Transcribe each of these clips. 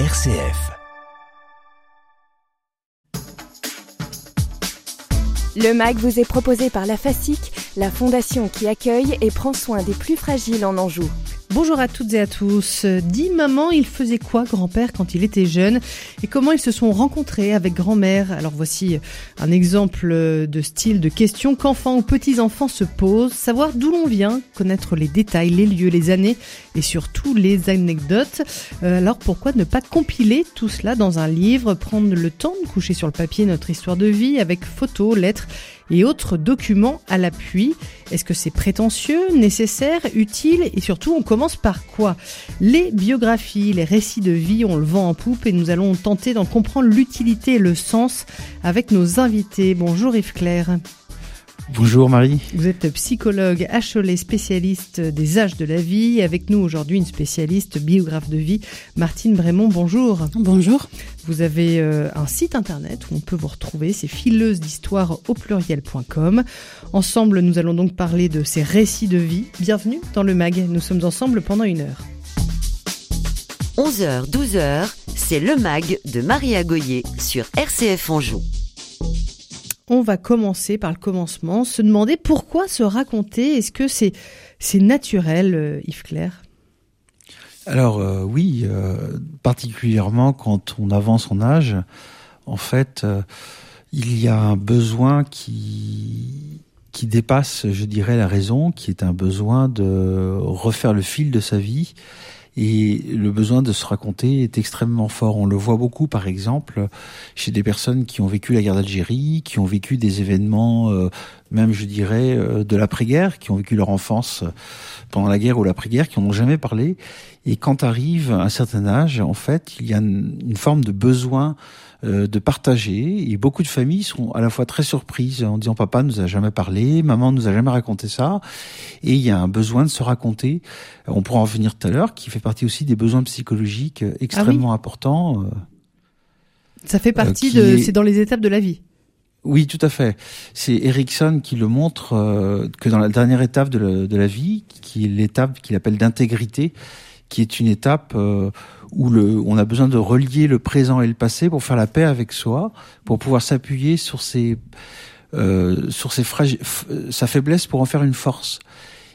RCF. Le MAG vous est proposé par la FASIC, la fondation qui accueille et prend soin des plus fragiles en Anjou. Bonjour à toutes et à tous. Dis maman, il faisait quoi grand-père quand il était jeune? Et comment ils se sont rencontrés avec grand-mère? Alors voici un exemple de style de question qu'enfants ou petits-enfants se posent, savoir d'où l'on vient, connaître les détails, les lieux, les années et surtout les anecdotes. Euh, alors pourquoi ne pas compiler tout cela dans un livre, prendre le temps de coucher sur le papier notre histoire de vie avec photos, lettres et autres documents à l'appui. Est-ce que c'est prétentieux, nécessaire, utile? Et surtout on commence par quoi? Les biographies, les récits de vie, on le vend en poupe et nous allons tenter d'en comprendre l'utilité et le sens avec nos invités. Bonjour Yves Claire. Bonjour Marie. Vous êtes psychologue à spécialiste des âges de la vie. Avec nous aujourd'hui une spécialiste biographe de vie, Martine Brémond. Bonjour. Bonjour. Vous avez euh, un site internet où on peut vous retrouver, c'est fileuse d'histoire au pluriel.com. Ensemble, nous allons donc parler de ces récits de vie. Bienvenue dans le MAG. Nous sommes ensemble pendant une heure. 11h, 12h, c'est le MAG de Marie Agoyer sur RCF Anjou on va commencer par le commencement, se demander pourquoi se raconter. Est-ce que c'est naturel, euh, Yves Claire? Alors euh, oui, euh, particulièrement quand on avance en âge, en fait, il y a un besoin qui dépasse, je dirais, la raison, qui est un besoin de refaire le fil de sa vie et le besoin de se raconter est extrêmement fort. On le voit beaucoup, par exemple, chez des personnes qui ont vécu la guerre d'Algérie, qui ont vécu des événements, euh, même je dirais, euh, de l'après-guerre, qui ont vécu leur enfance pendant la guerre ou l'après-guerre, qui n'en ont jamais parlé. Et quand arrive un certain âge, en fait, il y a une forme de besoin euh, de partager. Et beaucoup de familles sont à la fois très surprises en disant papa nous a jamais parlé, maman nous a jamais raconté ça. Et il y a un besoin de se raconter. On pourra en venir tout à l'heure, qui fait partie aussi des besoins psychologiques extrêmement ah importants. Euh, ça fait partie de, c'est dans les étapes de la vie. Oui, tout à fait. C'est Erickson qui le montre euh, que dans la dernière étape de, de la vie, qui est l'étape qu'il appelle d'intégrité, qui est une étape où le, on a besoin de relier le présent et le passé pour faire la paix avec soi, pour pouvoir s'appuyer sur ses, euh, sur ses sa faiblesse pour en faire une force.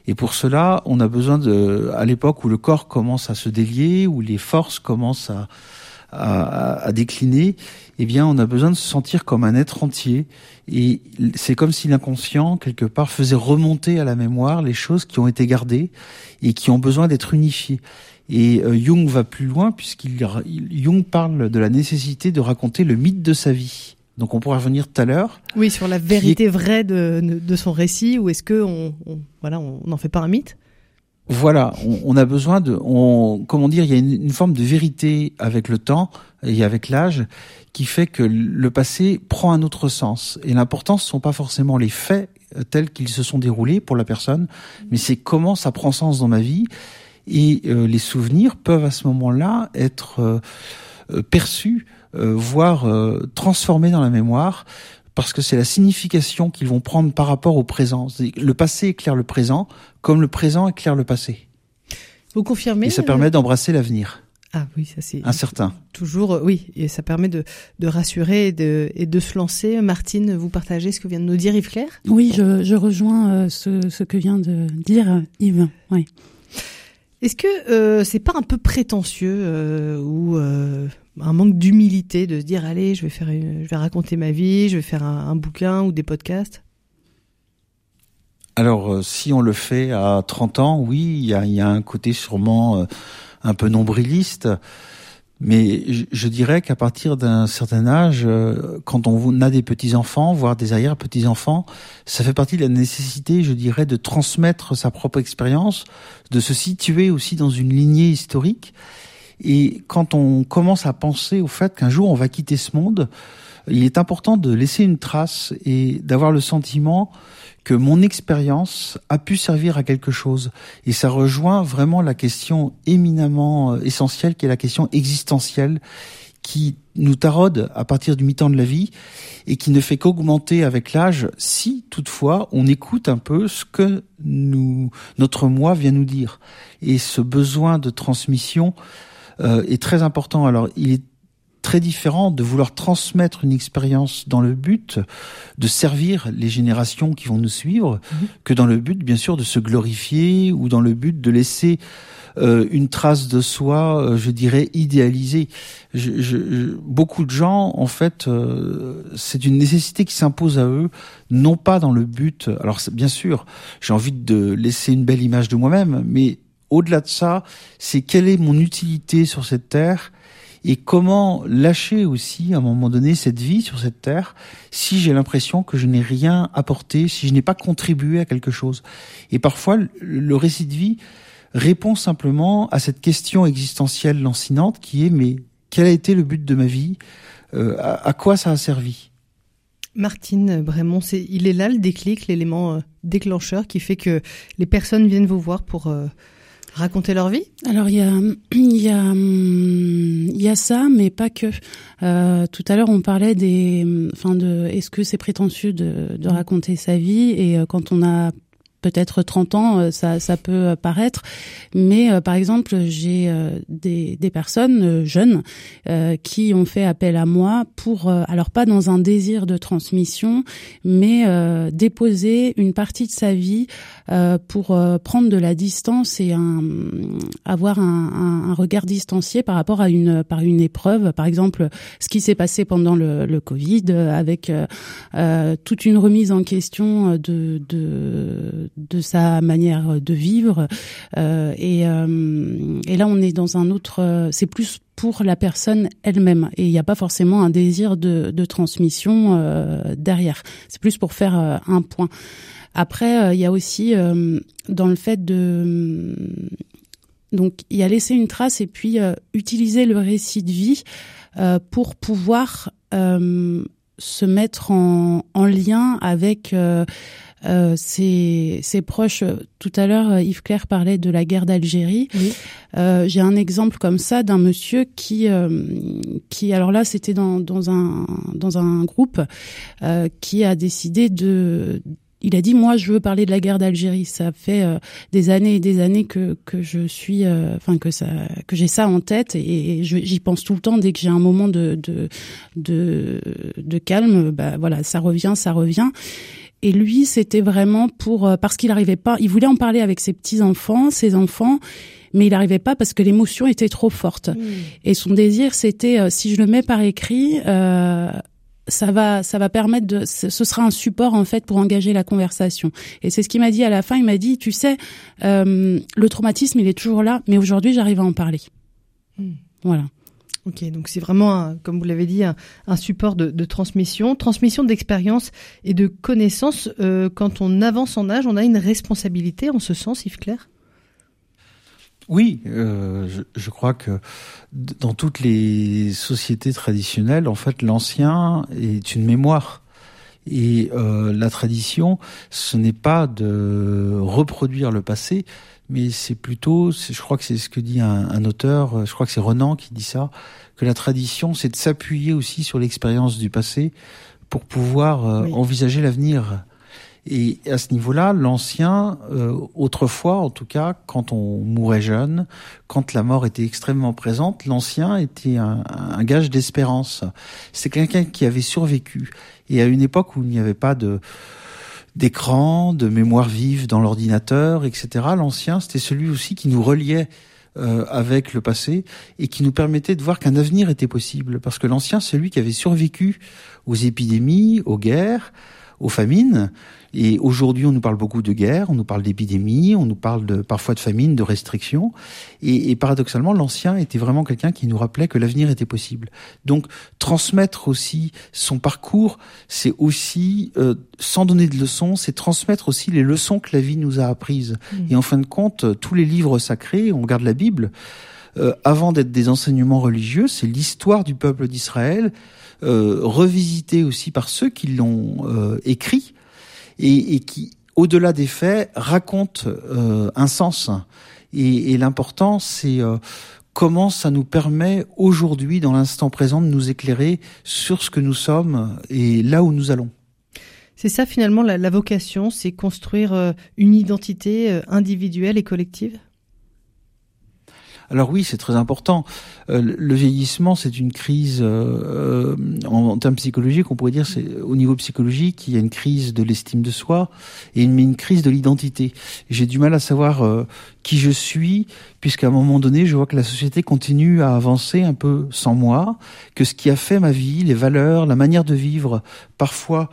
Et pour cela, on a besoin de, à l'époque où le corps commence à se délier, où les forces commencent à, à, à, décliner, eh bien, on a besoin de se sentir comme un être entier. Et c'est comme si l'inconscient, quelque part, faisait remonter à la mémoire les choses qui ont été gardées et qui ont besoin d'être unifiées. Et euh, Jung va plus loin puisqu'il Jung parle de la nécessité de raconter le mythe de sa vie. Donc on pourra revenir tout à l'heure. Oui, sur la vérité vraie de, de, son récit, ou est-ce que on, voilà, on n'en fait pas un mythe? Voilà, on, on, a besoin de, on, comment dire, il y a une, une, forme de vérité avec le temps et avec l'âge qui fait que le passé prend un autre sens. Et l'important, ce sont pas forcément les faits tels qu'ils se sont déroulés pour la personne, mais c'est comment ça prend sens dans ma vie et euh, les souvenirs peuvent à ce moment-là être euh, euh, perçus, voire transformés dans la mémoire, parce que c'est la signification qu'ils vont prendre par rapport au présent. Le passé éclaire le présent, comme le présent éclaire le passé. Vous confirmez Et ça permet d'embrasser l'avenir. Ah oui, ça c'est incertain. Toujours, oui, et ça permet de, de rassurer et de, et de se lancer. Martine, vous partagez ce que vient de nous dire Yves Claire? Oui, je, je rejoins ce, ce que vient de dire Yves. Oui. Est-ce que euh, c'est pas un peu prétentieux euh, ou euh, un manque d'humilité de se dire allez, je vais faire, je vais raconter ma vie, je vais faire un, bouquin ou des podcasts? Alors, si on le fait à 30 ans, oui, il y a, un côté sûrement un peu nombriliste. Mais je, dirais qu'à partir d'un certain âge, euh, quand on a des petits-enfants, voire des arrière-petits-enfants, ça fait partie de la nécessité, je dirais, de transmettre sa propre expérience, de se situer aussi dans une lignée historique. Et quand on commence à penser au fait qu'un jour on va quitter ce monde, il est important de laisser une trace et d'avoir le sentiment que mon expérience a pu servir à quelque chose. Et ça rejoint vraiment la question éminemment euh, essentielle qui est la question existentielle qui nous taraude à partir du mi-temps de la vie et qui ne fait qu'augmenter avec l'âge si toutefois on écoute un peu ce que nous, notre moi vient nous dire. Et ce besoin de transmission euh, est très important. Alors, il est très différent de vouloir transmettre une expérience dans le but de servir les générations qui vont nous suivre, mhm. que dans le but, bien sûr, de se glorifier ou dans le but de laisser euh, une trace de soi, euh, je dirais, idéalisée. Je, je, beaucoup de gens, en fait, euh, c'est une nécessité qui s'impose à eux, non pas dans le but. Alors, bien sûr, j'ai envie de laisser une belle image de moi-même, mais au-delà de ça, c'est quelle est mon utilité sur cette terre et comment lâcher aussi à un moment donné cette vie sur cette terre si j'ai l'impression que je n'ai rien apporté, si je n'ai pas contribué à quelque chose? Et parfois, le récit de vie répond simplement à cette question existentielle lancinante qui est mais quel a été le but de ma vie? Euh, à, quoi ça a servi? Martine Brémond, c'est, il est là le déclic, l'élément euh, déclencheur qui fait que les personnes viennent vous voir pour euh, raconter leur vie? Alors il y a il y a il y a ça, mais pas que. Euh, tout à l'heure on parlait des, enfin de, est-ce que c'est prétentieux de, de raconter sa vie? Et quand on a peut-être 30 ans, euh, ça, ça peut euh, paraître. Mais euh, par exemple, j'ai des, des personnes jeunes qui ont fait appel à moi pour, alors pas dans un désir de transmission, mais déposer une partie de sa vie pour prendre de la distance et un, avoir un, un, regard distancié par rapport à une, par une épreuve. Par exemple, ce qui s'est passé pendant le, le Covid, avec toute une remise en question de, de de sa manière de vivre. Euh, et, euh, et là, on est dans un autre. C'est plus pour la personne elle-même et il n'y a pas forcément un désir de, de transmission euh, derrière. C'est plus pour faire euh, un point. Après, euh, il y a aussi dans le fait de donc il y a laisser une trace et puis utiliser le récit de vie pour pouvoir se mettre en, en lien avec euh, ses, proches. Tout à l'heure, euh, Yves Claire parlait de la guerre d'Algérie. Euh, J'ai un exemple comme ça d'un monsieur qui, euh, qui, alors là, c'était dans, dans un dans un groupe euh, qui a décidé de il a dit moi je veux parler de la guerre d'Algérie ça fait des années et des années que que je suis enfin que ça que j'ai ça en tête et, j'y pense tout le temps dès que j'ai un moment de de de, de calme bah voilà ça revient ça revient et lui, c'était vraiment pour euh, parce qu'il n'arrivait pas. Il voulait en parler avec ses petits enfants, ses enfants, mais il n'arrivait pas parce que l'émotion était trop forte. Mmh. Et son désir, c'était euh, si je le mets par écrit, euh, ça va, ça va permettre de, ce sera un support en fait pour engager la conversation. Et c'est ce qu'il m'a dit à la fin. Il m'a dit, tu sais, euh, le traumatisme, il est toujours là, mais aujourd'hui, j'arrive à en parler. Mmh. Voilà. Ok, donc c'est vraiment, comme vous l'avez dit, un, support de, transmission, transmission d'expérience et de connaissances. Euh, quand on avance en âge, on a une responsabilité en ce sens, Yves Claire? Oui, euh, je, crois que dans toutes les sociétés traditionnelles, en fait, l'ancien est une mémoire. Et euh, la tradition, ce n'est pas de reproduire le passé, mais c'est plutôt, je crois que c'est ce que dit un, un, auteur, je crois que c'est Renan qui dit ça, que la tradition, c'est de s'appuyer aussi sur l'expérience du passé pour pouvoir euh, envisager l'avenir. Et à ce niveau-là, l'ancien, euh, autrefois en tout cas, quand on mourait jeune, quand la mort était extrêmement présente, l'ancien était un, un gage d'espérance. C'est quelqu'un qui avait survécu. Et à une époque où il n'y avait pas de d'écran, de mémoire vive dans l'ordinateur, etc. L'ancien, c'était celui aussi qui nous reliait euh, avec le passé et qui nous permettait de voir qu'un avenir était possible. Parce que l'ancien, c'est celui qui avait survécu aux épidémies, aux guerres, aux famines, et aujourd'hui, on nous parle beaucoup de guerre, on nous parle d'épidémie, on nous parle de, parfois de famine, de restrictions. Et, et paradoxalement, l'ancien était vraiment quelqu'un qui nous rappelait que l'avenir était possible. Donc, transmettre aussi son parcours, c'est aussi, euh, sans donner de leçons, c'est transmettre aussi les leçons que la vie nous a apprises. Mmh. Et en fin de compte, tous les livres sacrés, on regarde la Bible, euh, avant d'être des enseignements religieux, c'est l'histoire du peuple d'Israël, euh, revisitée aussi par ceux qui l'ont euh, écrit et, et qui, au-delà des faits, raconte euh, un sens. Et, et l'important, c'est euh, comment ça nous permet aujourd'hui, dans l'instant présent, de nous éclairer sur ce que nous sommes et là où nous allons. C'est ça finalement la, la vocation, c'est construire euh, une identité individuelle et collective? Alors oui, c'est très important. Euh, le vieillissement, c'est une crise euh, euh, en, termes psychologiques. On pourrait dire, c'est au niveau psychologique, il y a une crise de l'estime de soi et une, crise de l'identité. J'ai du mal à savoir qui je suis, puisqu'à un moment donné, je vois que la société continue à avancer un peu sans moi, que ce qui a fait ma vie, les valeurs, la manière de vivre, parfois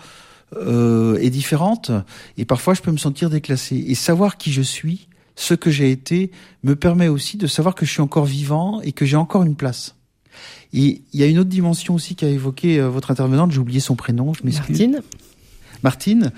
euh, est différente, et parfois je peux me sentir déclassé. Et savoir qui je suis, ce que j'ai été, me permet aussi de savoir que je suis encore vivant et que j'ai encore une place. Et il y a une autre dimension aussi qu'a évoqué euh, votre intervenante, j'ai oublié son prénom, je m'excuse. Martine. Martine,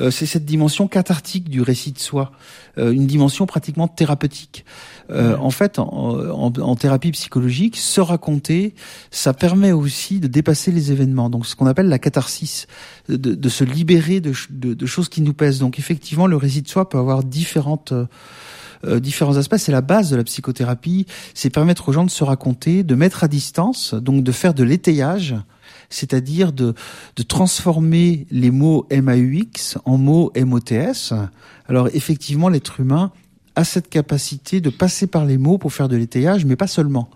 euh, c'est cette dimension cathartique du récit de soi, euh, une dimension pratiquement thérapeutique. Euh, en fait, en, thérapie psychologique, se raconter, ça permet aussi de dépasser les événements. Donc, ce qu'on appelle la catharsis, de, se libérer de, de, choses qui nous pèsent. Donc, effectivement, le récit de soi peut avoir différentes différents aspects. C'est la base de la psychothérapie. C'est permettre aux gens de se raconter, de mettre à distance, donc de faire de l'étayage c'est-à-dire de, de transformer les mots MAUX en mots MOTS. Alors effectivement, l'être humain a cette capacité de passer par les mots pour faire de l'étayage, mais pas seulement.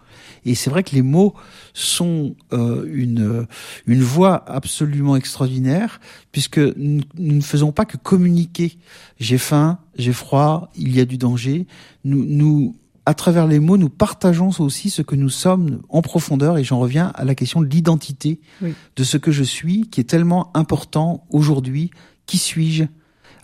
Et c'est vrai que les mots sont euh, une, une voie absolument extraordinaire, puisque nous, ne faisons pas que communiquer. J'ai faim, j'ai froid, il y a du danger. Nous à travers les mots, nous partageons aussi ce que nous sommes en profondeur, et j'en reviens à la question de l'identité de ce que je suis, qui est tellement important aujourd'hui. Qui suis-je?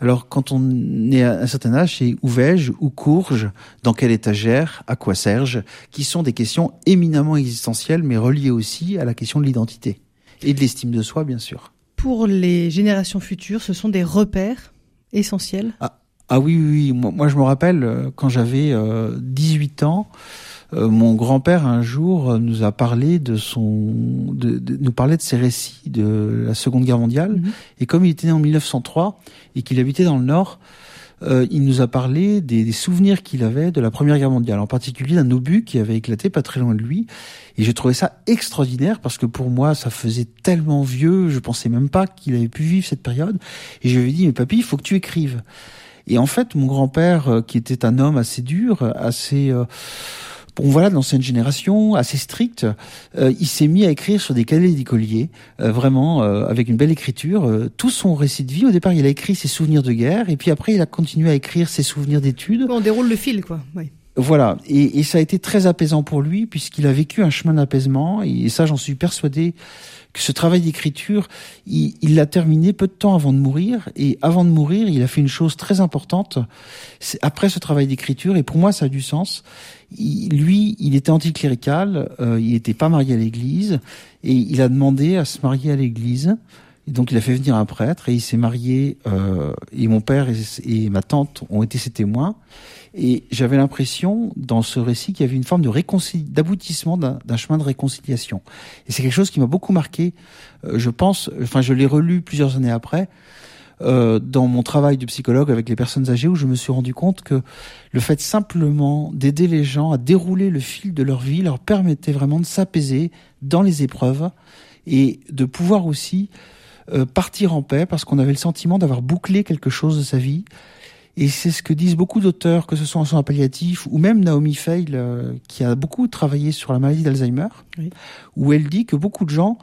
Alors, quand on est à un certain âge, c'est où vais-je, où cours-je, dans quelle étagère, à quoi sers-je, qui sont des questions éminemment existentielles, mais reliées aussi à la question de l'identité et de l'estime de soi, bien sûr. Pour les générations futures, ce sont des repères essentiels? Ah, ah oui, oui, oui. Moi, je me rappelle euh, quand j'avais 18 euh, ans, euh, mon grand-père un jour nous a parlé de son, de, nous parlait de ses récits de la Seconde Guerre mondiale. Mhm. Et comme il était né en 1903 et qu'il habitait dans le Nord, il nous a parlé des, souvenirs qu'il avait de la Première Guerre mondiale, en particulier d'un obus qui avait éclaté pas très loin de lui. Et j'ai trouvé ça extraordinaire parce que pour moi, ça faisait tellement vieux, je pensais même pas qu'il avait pu vivre cette période. Et je lui ai dit, mais papy, il faut que tu écrives. Et en fait, mon grand-père, euh, qui était un homme assez dur, assez euh, bon voilà de l'ancienne génération, assez strict, euh, il s'est mis à écrire sur des cahiers d'écolier, vraiment avec une belle écriture, tout son récit de vie. Au départ, il a écrit ses souvenirs de guerre, et puis après, il a continué à écrire ses souvenirs d'études. On déroule le fil, quoi. Oui. Voilà, et, et, ça a été très apaisant pour lui puisqu'il a vécu un chemin d'apaisement et ça j'en suis persuadé que ce travail d'écriture, il l'a terminé peu de temps avant de mourir. Et avant de mourir, il a fait une chose très importante. Après ce travail d'écriture, et pour moi ça a du sens, lui, il était anticlérical, euh, il n'était pas marié à l'église, et il a demandé à se marier à l'église. Et donc il a fait venir un prêtre et il s'est marié. Euh, et mon père et, ma tante ont été ses témoins. Et j'avais l'impression, dans ce récit, qu'il y avait une forme de d'aboutissement d'un chemin de réconciliation. Et c'est quelque chose qui m'a beaucoup marqué. Euh, je pense, enfin, je l'ai relu plusieurs années après, euh, dans mon travail de psychologue avec les personnes âgées, où je me suis rendu compte que le fait simplement d'aider les gens à dérouler le fil de leur vie leur permettait vraiment de s'apaiser dans les épreuves et de pouvoir aussi euh, partir en paix parce qu'on avait le sentiment d'avoir bouclé quelque chose de sa vie et c'est ce que disent beaucoup d'auteurs, que ce soit en soins palliatifs ou même Naomi Feil, euh, qui a beaucoup travaillé sur la maladie d'Alzheimer, où elle dit que beaucoup de gens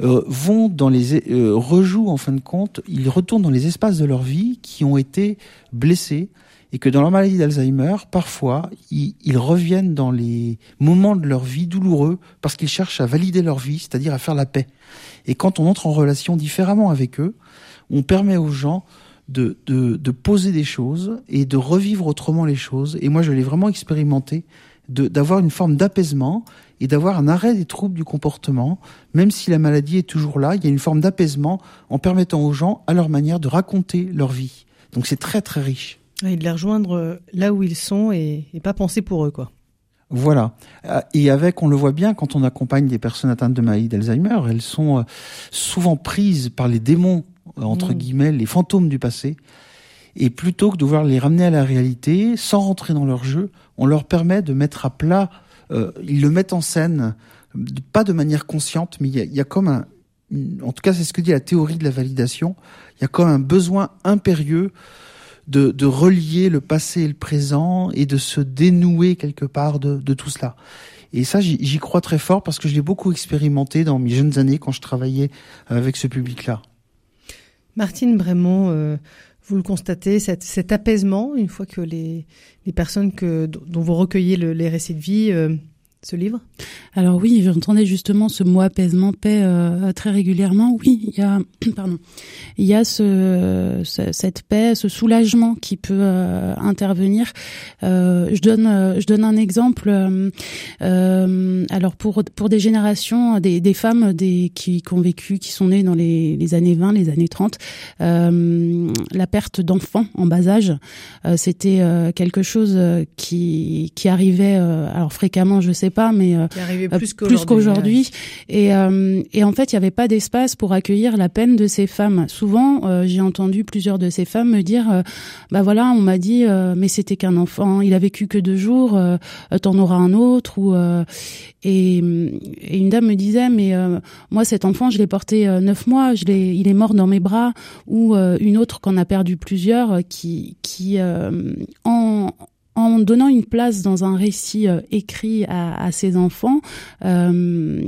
euh, vont dans les euh, rejouent en fin de compte, ils retournent dans les espaces de leur vie qui ont été blessés et que dans leur maladie d'Alzheimer, parfois, ils, ils, reviennent dans les moments de leur vie douloureux parce qu'ils cherchent à valider leur vie, c'est-à-dire à faire la paix. Et quand on entre en relation différemment avec eux, on permet aux gens de, de, de, poser des choses et de revivre autrement les choses. Et moi, je l'ai vraiment expérimenté, d'avoir une forme d'apaisement et d'avoir un arrêt des troubles du comportement, même si la maladie est toujours là, il y a une forme d'apaisement en permettant aux gens, à leur manière, de raconter leur vie. Donc c'est très très riche. Et de les rejoindre euh, là où ils sont et, et pas penser pour eux, quoi. Voilà. Euh, et avec, on le voit bien, quand on accompagne des personnes atteintes de maladie d'Alzheimer, elles sont euh, souvent prises par les démons entre mm. guillemets, les fantômes du passé. Et plutôt que de vouloir les ramener à la réalité, sans rentrer dans leur jeu, on leur permet de mettre à plat, euh, ils le mettent en scène, pas de manière consciente, mais il y a, comme un, en tout cas c'est ce que dit la théorie de la validation, il y a comme un besoin impérieux de, de, relier le passé et le présent et de se dénouer quelque part de, de tout cela. Et ça, j'y crois très fort parce que je l'ai beaucoup expérimenté dans mes jeunes années quand je travaillais avec ce public-là. Martine Brémond, euh, vous le constatez, cet, cet, apaisement, une fois que les, personnes que, dont vous recueillez le, les récits de vie euh, ce livre? Alors oui, j'entendais justement ce mot apaisement, paix euh, très régulièrement. Oui, il y a, pardon, il y a ce, cette paix, ce soulagement qui peut euh, intervenir. Euh, je donne, euh, je donne un exemple. Euh, alors pour pour des générations, des, des femmes, des qui, qui, ont vécu, qui sont nées dans les, les années 20, les années 30, la perte d'enfants en bas âge, c'était quelque chose qui qui arrivait alors fréquemment, je sais pas, mais euh, plus qu'aujourd'hui. et, euh, et en fait, il n'y avait pas d'espace pour accueillir la peine de ces femmes. Souvent, euh, j'ai entendu plusieurs de ces femmes me dire, bah voilà, on m'a dit, mais c'était qu'un enfant, il a vécu que deux jours, t'en auras un autre. Ou et, et, une dame me disait, mais moi, cet enfant, je l'ai porté neuf mois, je l'ai, il est mort dans mes bras. Ou une autre qu'on a perdu plusieurs, qui, qui en en donnant une place dans un récit euh, écrit à, à, ses enfants, euh,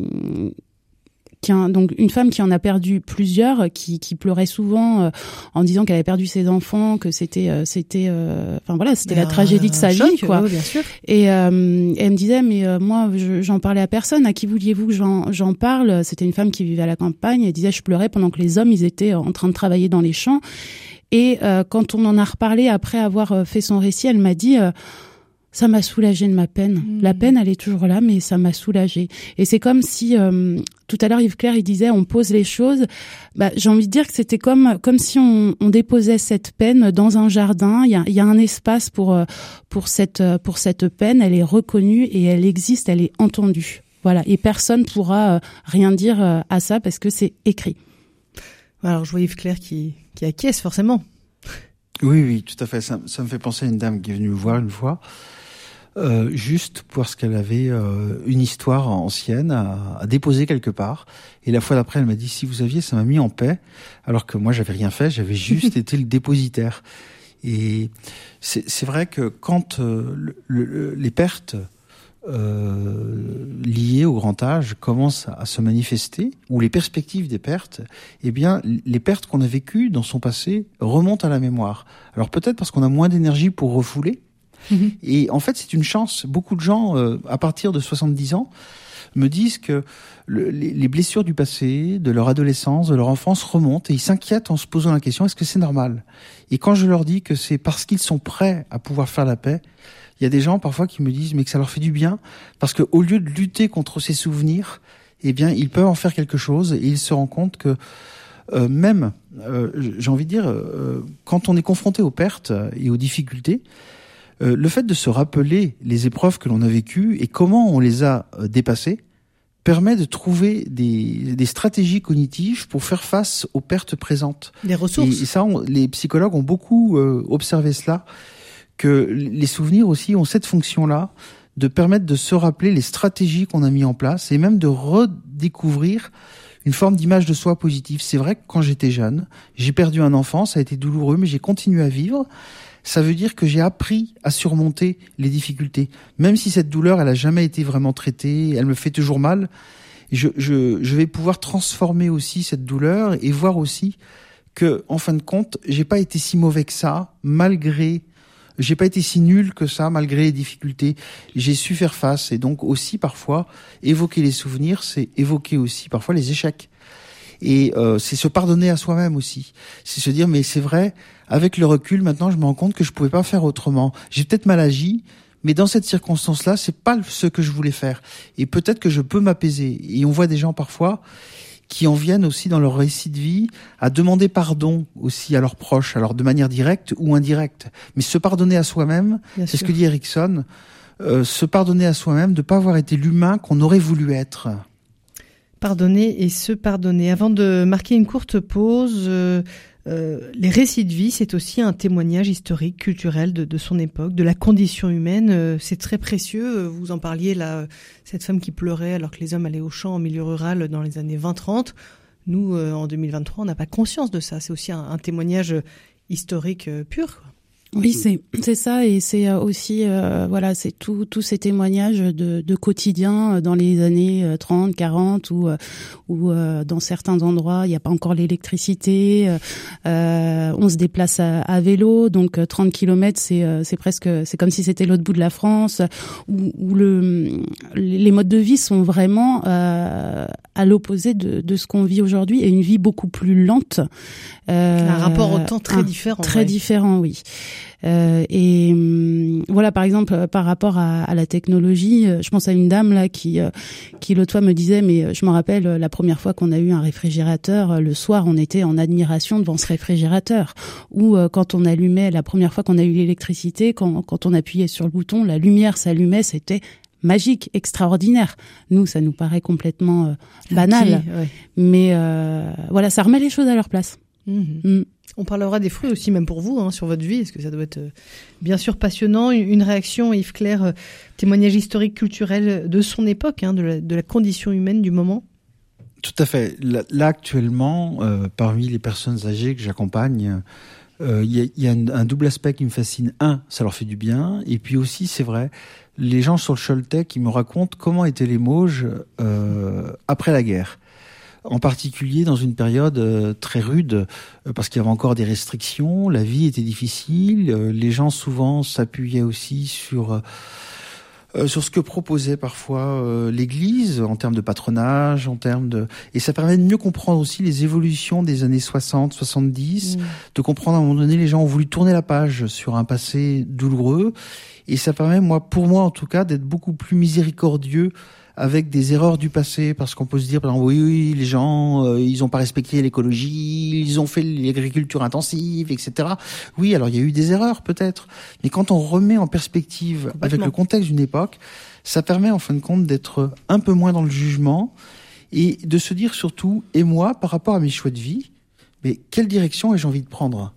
qui a, donc une femme qui en a perdu plusieurs, qui, qui pleurait souvent euh, en disant qu'elle avait perdu ses enfants, que c'était, euh, c'était, enfin voilà, c'était la tragédie de sa vie, quoi. bien sûr. Et elle me disait, mais moi, j'en parlais à personne. À qui vouliez-vous que j'en parle? C'était une femme qui vivait à la campagne. Elle disait, je pleurais pendant que les hommes, ils étaient en train de travailler dans les champs. Et euh, quand on en a reparlé après avoir euh, fait son récit, elle m'a dit euh, ça m'a soulagé de ma peine. Mmh. La peine, elle est toujours là, mais ça m'a soulagé. Et c'est comme si tout à l'heure Yves Claire il disait on pose les choses. Bah, j'ai envie de dire que c'était comme comme si on, on, déposait cette peine dans un jardin. Il y a, il y a un espace pour pour cette pour cette peine. Elle est reconnue et elle existe. Elle est entendue. Voilà. Et personne pourra rien dire à ça parce que c'est écrit. Alors je vois Yves Claire qui, qui acquiesce forcément. Oui, oui, tout à fait. Ça, ça, me fait penser à une dame qui est venue me voir une fois, euh, juste parce qu'elle avait euh, une histoire ancienne à, à, déposer quelque part. Et la fois d'après, elle m'a dit, si vous aviez, ça m'a mis en paix, alors que moi, j'avais rien fait, j'avais juste été le dépositaire. Et c'est vrai que quand euh, le, le, les pertes euh, liées au grand âge commencent à se manifester, ou les perspectives des pertes, eh bien, les pertes qu'on a vécues dans son passé remontent à la mémoire. Alors peut-être parce qu'on a moins d'énergie pour refouler. Mhm. Et en fait, c'est une chance. Beaucoup de gens, euh, à partir de 70 ans, me disent que le, les, les, blessures du passé, de leur adolescence, de leur enfance remontent et ils s'inquiètent en se posant la question est-ce que c'est normal? Et quand je leur dis que c'est parce qu'ils sont prêts à pouvoir faire la paix, il y a des gens parfois qui me disent mais que ça leur fait du bien parce que au lieu de lutter contre ces souvenirs, eh bien ils peuvent en faire quelque chose et ils se rendent compte que euh, même, euh, j'ai envie de dire, euh, quand on est confronté aux pertes et aux difficultés, euh, le fait de se rappeler les épreuves que l'on a vécues et comment on les a euh, dépassées permet de trouver des, des, stratégies cognitives pour faire face aux pertes présentes. Des ressources. Et, et ça, on, les psychologues ont beaucoup observé cela que les souvenirs aussi ont cette fonction-là de permettre de se rappeler les stratégies qu'on a mis en place et même de redécouvrir une forme d'image de soi positive. C'est vrai que quand j'étais jeune, j'ai perdu un enfant, ça a été douloureux, mais j'ai continué à vivre. Ça veut dire que j'ai appris à surmonter les difficultés. Même si cette douleur, elle a jamais été vraiment traitée, elle me fait toujours mal, je, je, je vais pouvoir transformer aussi cette douleur et voir aussi que, en fin de compte, j'ai pas été si mauvais que ça, malgré j'ai pas été si nul que ça malgré les difficultés. J'ai su faire face et donc aussi parfois évoquer les souvenirs, c'est évoquer aussi parfois les échecs. Et euh, c'est se pardonner à soi-même aussi. C'est se dire mais c'est vrai, avec le recul maintenant je me rends compte que je pouvais pas faire autrement. J'ai peut-être mal agi, mais dans cette circonstance-là, c'est pas ce que je voulais faire. Et peut-être que je peux m'apaiser. Et on voit des gens parfois qui en viennent aussi dans leur récit de vie à demander pardon aussi à leurs proches, alors de manière directe ou indirecte. Mais se pardonner à soi-même, c'est ce que dit Erickson, euh, se pardonner à soi-même de ne pas avoir été l'humain qu'on aurait voulu être. Pardonner et se pardonner. Avant de marquer une courte pause, euh, euh, les récits de vie, c'est aussi un témoignage historique, culturel de, son époque, de la condition humaine. Euh, c'est très précieux. Euh, vous en parliez là, cette femme qui pleurait alors que les hommes allaient au champ en milieu rural dans les années 20-30. Nous, en 2023, on n'a pas conscience de ça. C'est aussi un, témoignage historique pur. Oui, c'est c'est ça et c'est euh, aussi euh, voilà, c'est tout tous ces témoignages de, de quotidien euh, dans les années 30, 40 ou ou dans certains endroits, il n'y a pas encore l'électricité, euh, on se déplace à, à vélo, donc 30 km c'est c'est presque c'est comme si c'était l'autre bout de la France où, où, le les modes de vie sont vraiment à l'opposé de, de ce qu'on vit aujourd'hui et une vie beaucoup plus lente. un rapport au temps très différent. Très différent, oui. Euh, et hum, voilà, par exemple, euh, par rapport à, à, la technologie, euh, je pense à une dame là qui, qui l'autre fois me disait, mais je me rappelle la première fois qu'on a eu un réfrigérateur, le soir, on était en admiration devant ce réfrigérateur. Ou quand on allumait, la première fois qu'on a eu l'électricité, quand, quand on appuyait sur le bouton, la lumière s'allumait, c'était magique, extraordinaire. Nous, ça nous paraît complètement banal, mais euh, voilà, ça remet les choses à leur place. Mhm. Mm. On parlera des fruits aussi, même pour vous, hein, sur votre vie. Est-ce que ça doit être euh, bien sûr passionnant Une réaction, Yves Claire, euh, témoignage historique, culturel de son époque, hein, de, la, condition humaine du moment Tout à fait. Là, actuellement, euh, parmi les personnes âgées que j'accompagne, il y a, un, double aspect qui me fascine. Un, ça leur fait du bien. Et puis aussi, c'est vrai, les gens sur le Choletais qui me racontent comment étaient les Mauges après la guerre en particulier dans une période euh, très rude, euh, parce qu'il y avait encore des restrictions, la vie était difficile, euh, les gens souvent s'appuyaient aussi sur sur ce que proposait parfois l'Église en termes de patronage, en termes de et ça permet de mieux comprendre aussi les évolutions des années 60, 70, mmh. de comprendre à un moment donné les gens ont voulu tourner la page sur un passé douloureux et ça permet moi pour moi en tout cas d'être beaucoup plus miséricordieux avec des erreurs du passé, parce qu'on peut se dire, oui, oui, les gens, euh, ils n'ont pas respecté l'écologie, ils ont fait l'agriculture intensive, etc. Oui, alors il y a eu des erreurs peut-être, mais quand on remet en perspective avec le contexte d'une époque, ça permet en fin de compte d'être un peu moins dans le jugement et de se dire surtout, et moi, par rapport à mes choix de vie, mais quelle direction ai-je envie de prendre?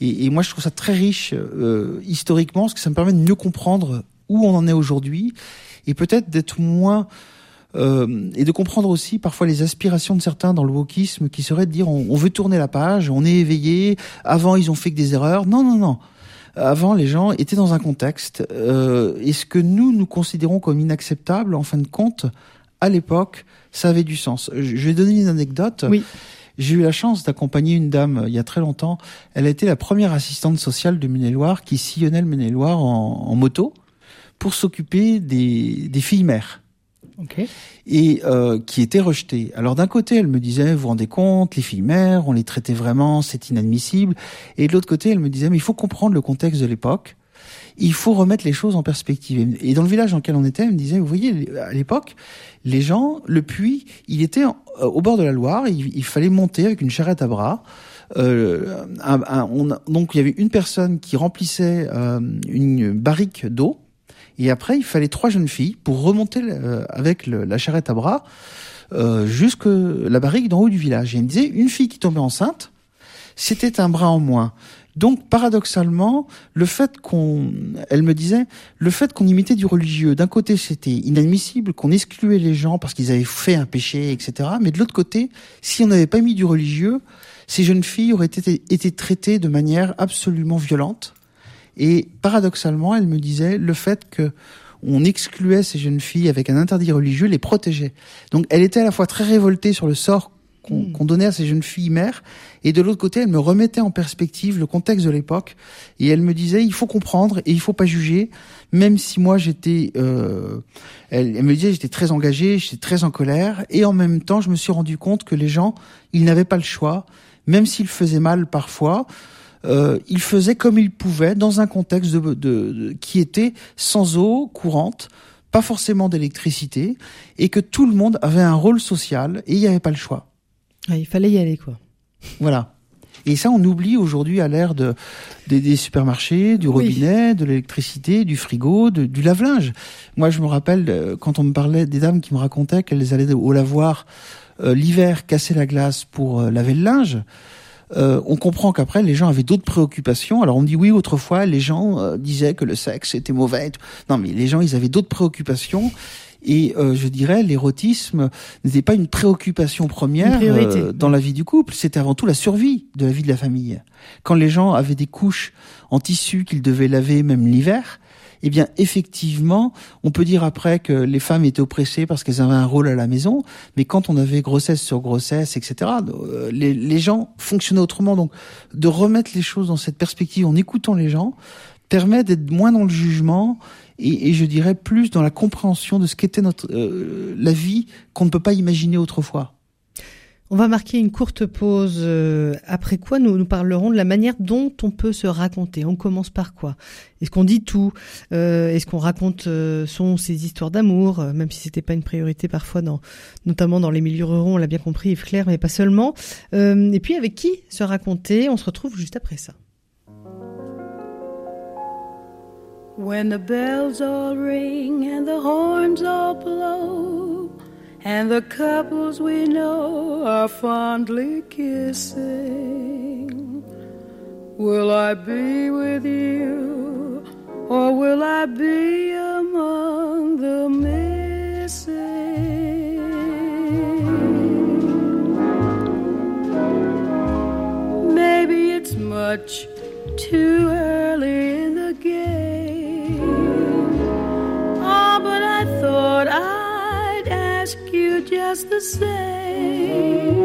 Et, et, moi, je trouve ça très riche euh, historiquement, parce que ça me permet de mieux comprendre où on en est aujourd'hui et peut-être d'être moins euh, et de comprendre aussi parfois les aspirations de certains dans le wokisme qui serait de dire on, veut tourner la page, on est éveillé. Avant ils ont fait que des erreurs. Non non non. Avant les gens étaient dans un contexte euh, et ce que nous nous considérons comme inacceptable en fin de compte à l'époque ça avait du sens. Je vais donner une anecdote. Oui. J'ai eu la chance d'accompagner une dame euh, il y a très longtemps. Elle a été la première assistante sociale de Maine-et-Loire qui sillonnait le Maine-et-Loire en, en moto pour s'occuper des, des filles mères. Okay. Et euh, qui étaient rejetées. Alors d'un côté, elle me disait, vous vous rendez compte, les filles mères, on les traitait vraiment, c'est inadmissible. Et de l'autre côté, elle me disait, mais il faut comprendre le contexte de l'époque. Il faut remettre les choses en perspective. Et dans le village dans lequel on était, elle me disait, vous voyez, à l'époque, les gens, le puits, il était euh, au bord de la Loire, il, fallait monter avec une charrette à bras. Euh, on, donc il y avait une personne qui remplissait euh, une barrique d'eau et après, il fallait trois jeunes filles pour remonter euh, avec la charrette à bras euh, jusque la barrique d'en haut du village. Et elle me disait, une fille qui tombait enceinte, c'était un bras en moins. Donc, paradoxalement, le fait qu'on, elle me disait, le fait qu'on imitait du religieux, d'un côté, c'était inadmissible, qu'on excluait les gens parce qu'ils avaient fait un péché, etc. Mais de l'autre côté, si on n'avait pas mis du religieux, ces jeunes filles auraient été, été traitées de manière absolument violente. Et paradoxalement, elle me disait le fait que on excluait ces jeunes filles avec un interdit religieux les protégeait. Donc elle était à la fois très révoltée sur le sort qu'on hmm. donnait à ces jeunes filles mères, et de l'autre côté, elle me remettait en perspective le contexte de l'époque, et elle me disait il faut comprendre et il faut pas juger, même si moi j'étais, euh, elle, elle, me disait j'étais très engagée, j'étais très en colère, et en même temps je me suis rendu compte que les gens ils n'avaient pas le choix, même s'ils faisaient mal parfois, euh, il faisait comme il pouvait dans un contexte de, de, qui était sans eau courante, pas forcément d'électricité, et que tout le monde avait un rôle social et il n'y avait pas le choix. Il fallait y aller, quoi. Voilà. Et ça, on oublie aujourd'hui à l'ère de, des, supermarchés, du robinet, de l'électricité, du frigo, du lave-linge. Moi, je me rappelle euh, quand on me parlait des dames qui me racontaient qu'elles allaient au lavoir euh, l'hiver casser la glace pour euh, laver le linge. Euh, on comprend qu'après les gens avaient d'autres préoccupations. Alors on dit oui, autrefois les gens euh, disaient que le sexe était mauvais. Non, mais les gens ils avaient d'autres préoccupations Et euh, je dirais, l'érotisme n'était pas une préoccupation première euh, dans la vie du couple, c'était avant tout la survie de la vie de la famille. Quand les gens avaient des couches en tissu qu'ils devaient laver même l'hiver, eh bien effectivement, on peut dire après que les femmes étaient oppressées parce qu'elles avaient un rôle à la maison, mais quand on avait grossesse sur grossesse, etc., euh, les, gens fonctionnaient autrement. Donc de remettre les choses dans cette perspective en écoutant les gens permet d'être moins dans le jugement et, et, je dirais plus dans la compréhension de ce qu'était notre euh, la vie qu'on ne peut pas imaginer autrefois. On va marquer une courte pause, euh, après quoi nous, parlerons de la manière dont on peut se raconter. On commence par quoi? Est-ce qu'on dit tout? Euh, Est-ce qu'on raconte euh, son, ses histoires d'amour, même si c'était pas une priorité parfois, notamment dans les milieux ruraux, on l'a bien compris, Yves Claire, mais pas seulement. et puis avec qui se raconter? On se retrouve juste après ça. When the bells all ring and the horns all blow and the couples we know are fondly kissing. Will I be with you, or will I be among the missing? Maybe it's much too early just the same.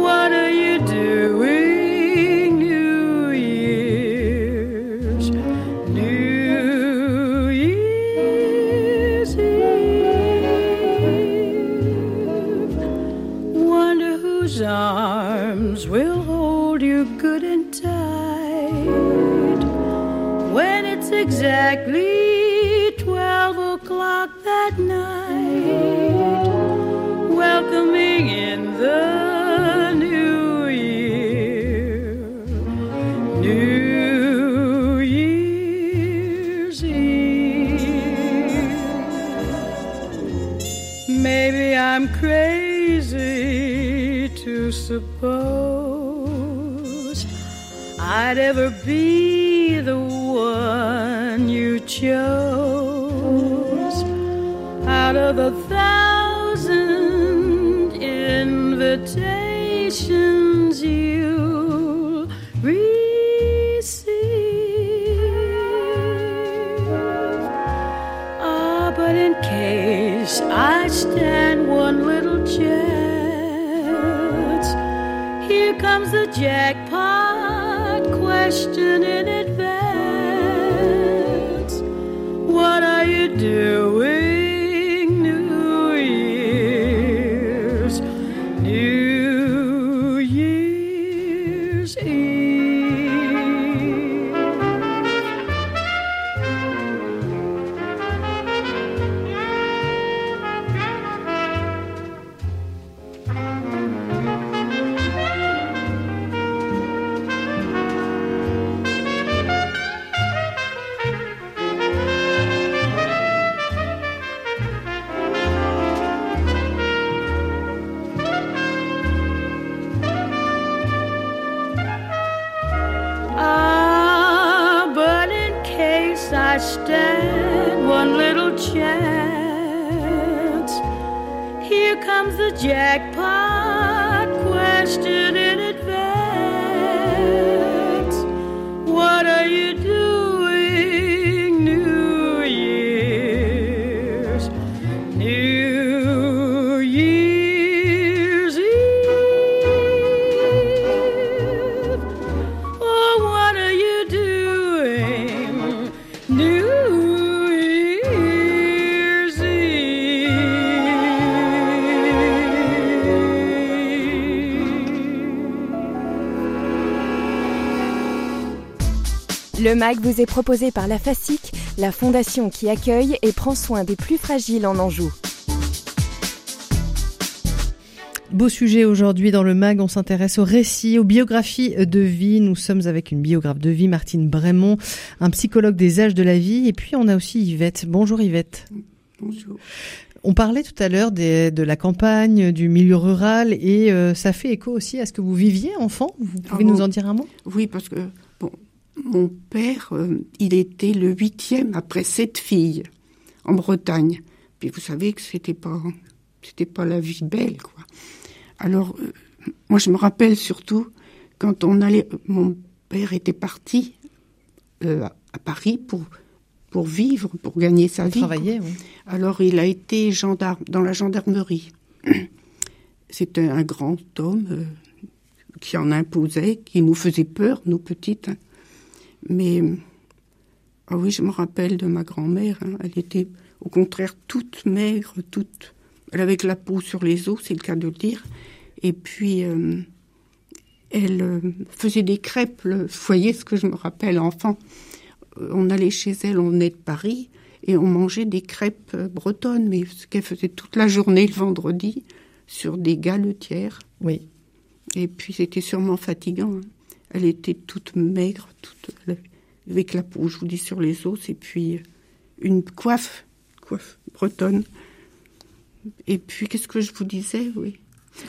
What are you doing, I'd ever be the one you chose out of the thousand invitations you receive. Ah, but in case I stand one little chance, here comes the jackpot MAG vous est proposé par la FASIC, la fondation qui accueille et prend soin des plus fragiles en Anjou. Beau sujet aujourd'hui dans le MAG, on s'intéresse aux récits, aux biographies de vie. Nous sommes avec une biographe de vie, Martine Brémond, un psychologue des âges de la vie, et puis on a aussi Yvette. Bonjour Yvette. Bonjour. On parlait tout à l'heure de la campagne, du milieu rural, et euh, ça fait écho aussi à ce que vous viviez enfant. Vous pouvez Ah nous en dire un mot? Oui, parce que bon, mon père, euh, il était le huitième après sept filles en Bretagne. Puis vous savez que c'était pas, c'était pas la vie belle, quoi. Alors, euh, moi, je me rappelle surtout quand on allait, mon père était parti euh, à Paris pour pour vivre, pour gagner sa vie. Travailler, oui. Alors, il a été gendarme dans la gendarmerie. C'était un grand homme euh, qui en imposait, qui nous faisait peur, nous petites. hein. Mais ah oui, je me rappelle de ma grand-mère. hein. Elle était au contraire toute maigre, toute. Elle avait la peau sur les os, c'est le cas de le dire. Et puis euh, elle euh, faisait des crêpes. le- Vous voyez ce que je me rappelle, enfant. Euh, On allait chez elle, on venait de Paris, et on mangeait des crêpes bretonnes, mais ce qu'elle faisait toute la journée le vendredi sur des galetières. Oui. Et puis c'était sûrement fatigant. hein. Elle était toute maigre, toute avec la peau, je vous dis, sur les os, et puis euh, une coiffe, coiffe bretonne. Et puis qu'est-ce que je vous disais, oui?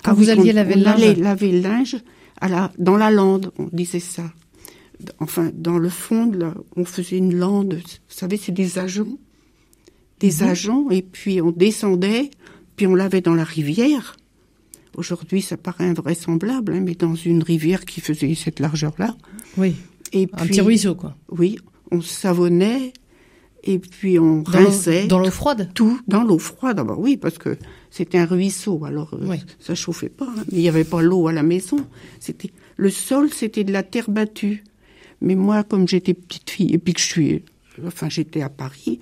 Quand vous oui, alliez on- laver le linge. allait laver le linge à la, dans la lande, on disait ça. Enfin, dans le fond, on faisait une lande. Vous savez, c'est des ajoncs, des Mhm. ajoncs, et puis on descendait, puis on lavait dans la rivière. Aujourd'hui, ça paraît invraisemblable, hein, mais dans une rivière qui faisait cette largeur-là. Oui. Et Un puis, petit ruisseau, quoi. Oui, on savonnait, et puis on Dans rinçait. Dans l'eau froide Tout dans l'eau froide, d'abord, oui, parce que c'était un ruisseau, alors euh, Oui. ça chauffait pas. hein. Mais il n'y avait pas l'eau à la maison. C'était le sol, c'était de la terre battue. Mais moi, comme j'étais petite fille et puis que je suis, enfin, j'étais à Paris,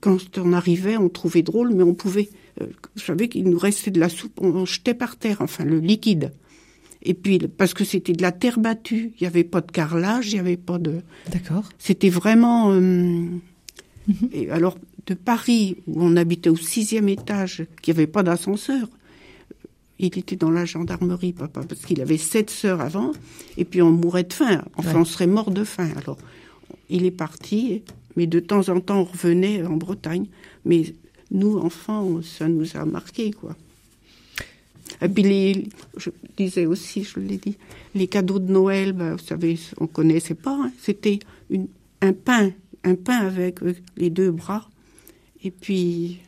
quand on arrivait, on trouvait drôle, mais on pouvait. Euh, vous savez qu'il nous restait de la soupe, on, jetait par terre, enfin le liquide. Et puis parce que c'était de la terre battue, il n'y avait pas de carrelage, il n'y avait pas de. D'accord. C'était vraiment. euh, et alors, de Paris, où on habitait au sixième étage, qu'il n'y avait pas d'ascenseur, il était dans la gendarmerie, papa, parce qu'il avait sept sœurs avant, et puis on mourait de faim. Enfin, Ouais. on serait mort de faim. Alors, il est parti, mais de temps en temps, on revenait en Bretagne. Mais nous, enfants, ça nous a marqué, quoi. Et puis, les, je disais aussi, je l'ai dit, les cadeaux de Noël, ben, vous savez, on connaissait pas. hein. C'était un pain, un pain avec euh, les deux bras, et puis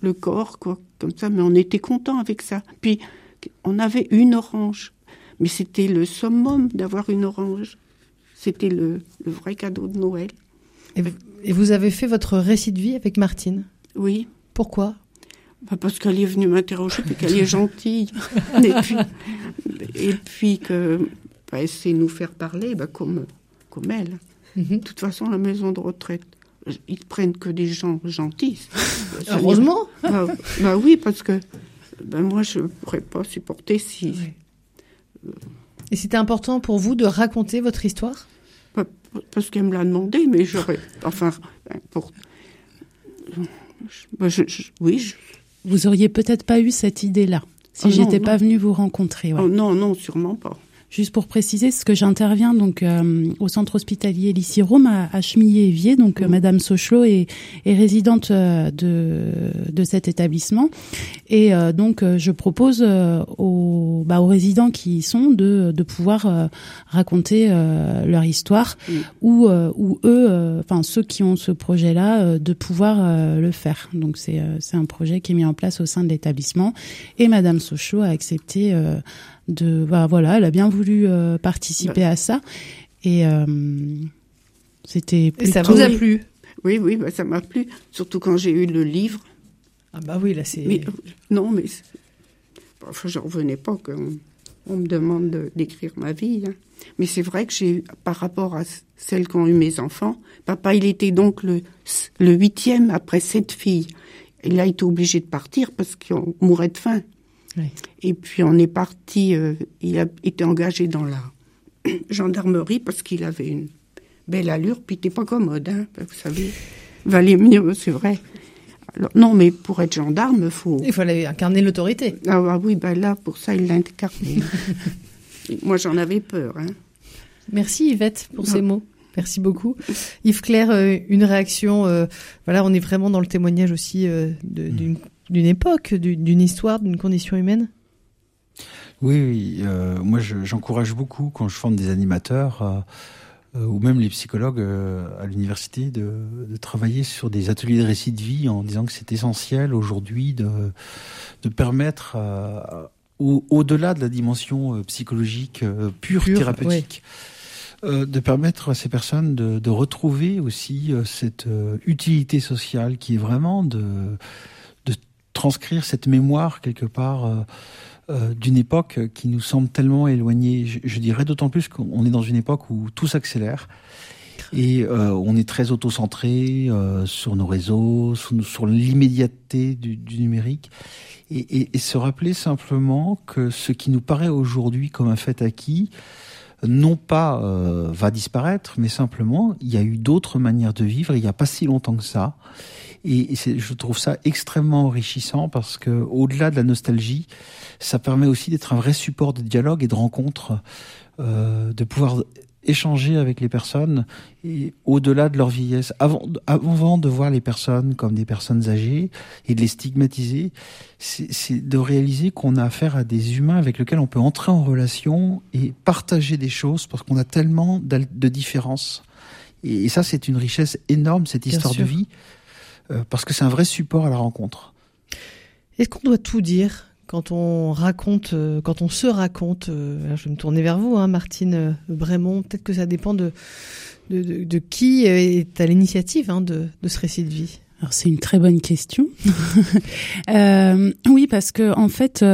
le corps, quoi, comme ça. Mais on était content avec ça. Puis, on avait une orange. Mais c'était le summum d'avoir une orange. C'était le, vrai cadeau de Noël. Et vous avez fait votre récit de vie avec Martine? Oui. Pourquoi? Bah, parce qu'elle est venue m'interroger, puis qu'elle est gentille. et puis, et puis que, bah, elle sait nous faire parler, bah, comme, comme elle. Mhm. De toute façon, la maison de retraite, ils prennent que des gens gentils. Heureusement. Bah, bah oui, parce que bah, moi, je ne pourrais pas supporter si. Et c'était important pour vous de raconter votre histoire? Parce qu'elle me l'a demandé, mais j'aurais. Enfin, pour. Je- je- oui, je- Vous auriez peut-être pas eu cette idée-là si Oh j'étais pas venue vous rencontrer. ouais. oh, non, non, sûrement pas. Juste pour préciser, ce que j'interviens donc euh, au centre hospitalier Lycée Rome à, à Chemillé-Évier. Donc euh, Madame Sochelot est, est résidente euh, de, de cet établissement et euh, donc euh, je propose euh, aux, bah, aux résidents qui y sont de, de pouvoir euh, raconter euh, leur histoire ou euh, ou eux, euh, enfin ceux qui ont ce projet-là, euh, de pouvoir euh, le faire. Donc c'est euh, c'est un projet qui est mis en place au sein de l'établissement et Madame Sochelot a accepté euh, de bah voilà elle a bien voulu euh, participer à ça et euh, c'était Et ça vous a plu? Oui, oui, bah, ça m'a plu. Surtout quand j'ai eu le livre. Ah bah oui, là c'est... Mais euh, non, mais enfin, je revenais pas qu'on on me demande de- d'écrire ma vie. hein. Mais c'est vrai que j'ai, eu, par rapport à celle qu'ont eu mes enfants, papa, il était donc le, le huitième après sept filles. Il a été obligé de partir parce qu'on mourait de faim. Oui. Et puis on est parti, euh, il a été engagé dans la gendarmerie parce qu'il avait une belle allure, puis il n'était pas commode, hein, vous savez. Valait mieux, c'est vrai. Alors, non, mais pour être gendarme, faut. Il fallait incarner l'autorité. Ah, ah oui, ben là, pour ça, il l'a incarné. Moi, j'en avais peur. Hein. Merci Yvette pour Non. ces mots. Merci beaucoup. Yves Claire, euh, une réaction. euh, voilà, on est vraiment dans le témoignage aussi euh, de- d'une d'une époque, du- d'une histoire, d'une condition humaine. Oui, oui euh, moi je- j'encourage beaucoup quand je forme des animateurs euh, ou même les psychologues euh, à l'université de, de, travailler sur des ateliers de récit de vie en disant que c'est essentiel aujourd'hui de, de permettre au-delà de la dimension psychologique pure, thérapeutique. de permettre à ces personnes de, de retrouver aussi cette utilité sociale qui est vraiment de, de transcrire cette mémoire quelque part euh, d'une époque qui nous semble tellement éloignée. Je, dirais d'autant plus qu'on est dans une époque où tout s'accélère. Et euh, on est très auto-centré euh, sur nos réseaux, sur, l'immédiateté du, du, numérique. Et, et, et, se rappeler simplement que ce qui nous paraît aujourd'hui comme un fait acquis, non pas va disparaître, mais simplement il y a eu d'autres manières de vivre il n'y a pas si longtemps que ça. Et, et je trouve ça extrêmement enrichissant parce que au-delà de la nostalgie, ça permet aussi d'être un vrai support de dialogue et de rencontre, euh, de pouvoir échanger avec les personnes et au-delà de leur vieillesse. Avant, avant de voir les personnes comme des personnes âgées et de les stigmatiser, c'est de réaliser qu'on a affaire à des humains avec lesquels on peut entrer en relation et partager des choses parce qu'on a tellement de différences. Et, ça, c'est une richesse énorme, cette histoire de vie, euh, parce que c'est un vrai support à la rencontre. Est-ce qu'on doit tout dire? Quand on raconte, euh, quand on se raconte, euh, je vais me tourner vers vous, hein, Martine euh, Brémond, peut-être que ça dépend de, qui est à l'initiative hein, de, ce récit de vie. Alors c'est une très bonne question. oui, parce que en fait,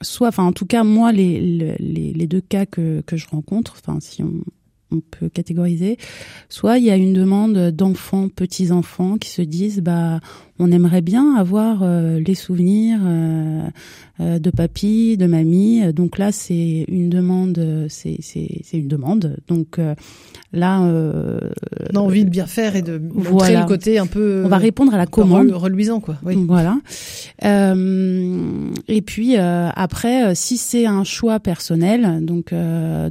soit, enfin en tout cas moi, les, deux cas que, que je rencontre, enfin si on, on peut catégoriser. Soit il y a une demande d'enfants, petits enfants qui se disent bah on aimerait bien avoir euh, les souvenirs euh, euh, de papy, de mamie. Donc là, c'est une demande, c'est une demande. Donc là, on a envie de bien faire et de montrer voilà. le côté un peu. On va répondre à la commande, reluisant quoi. Oui. Voilà. et puis après, si c'est un choix personnel, donc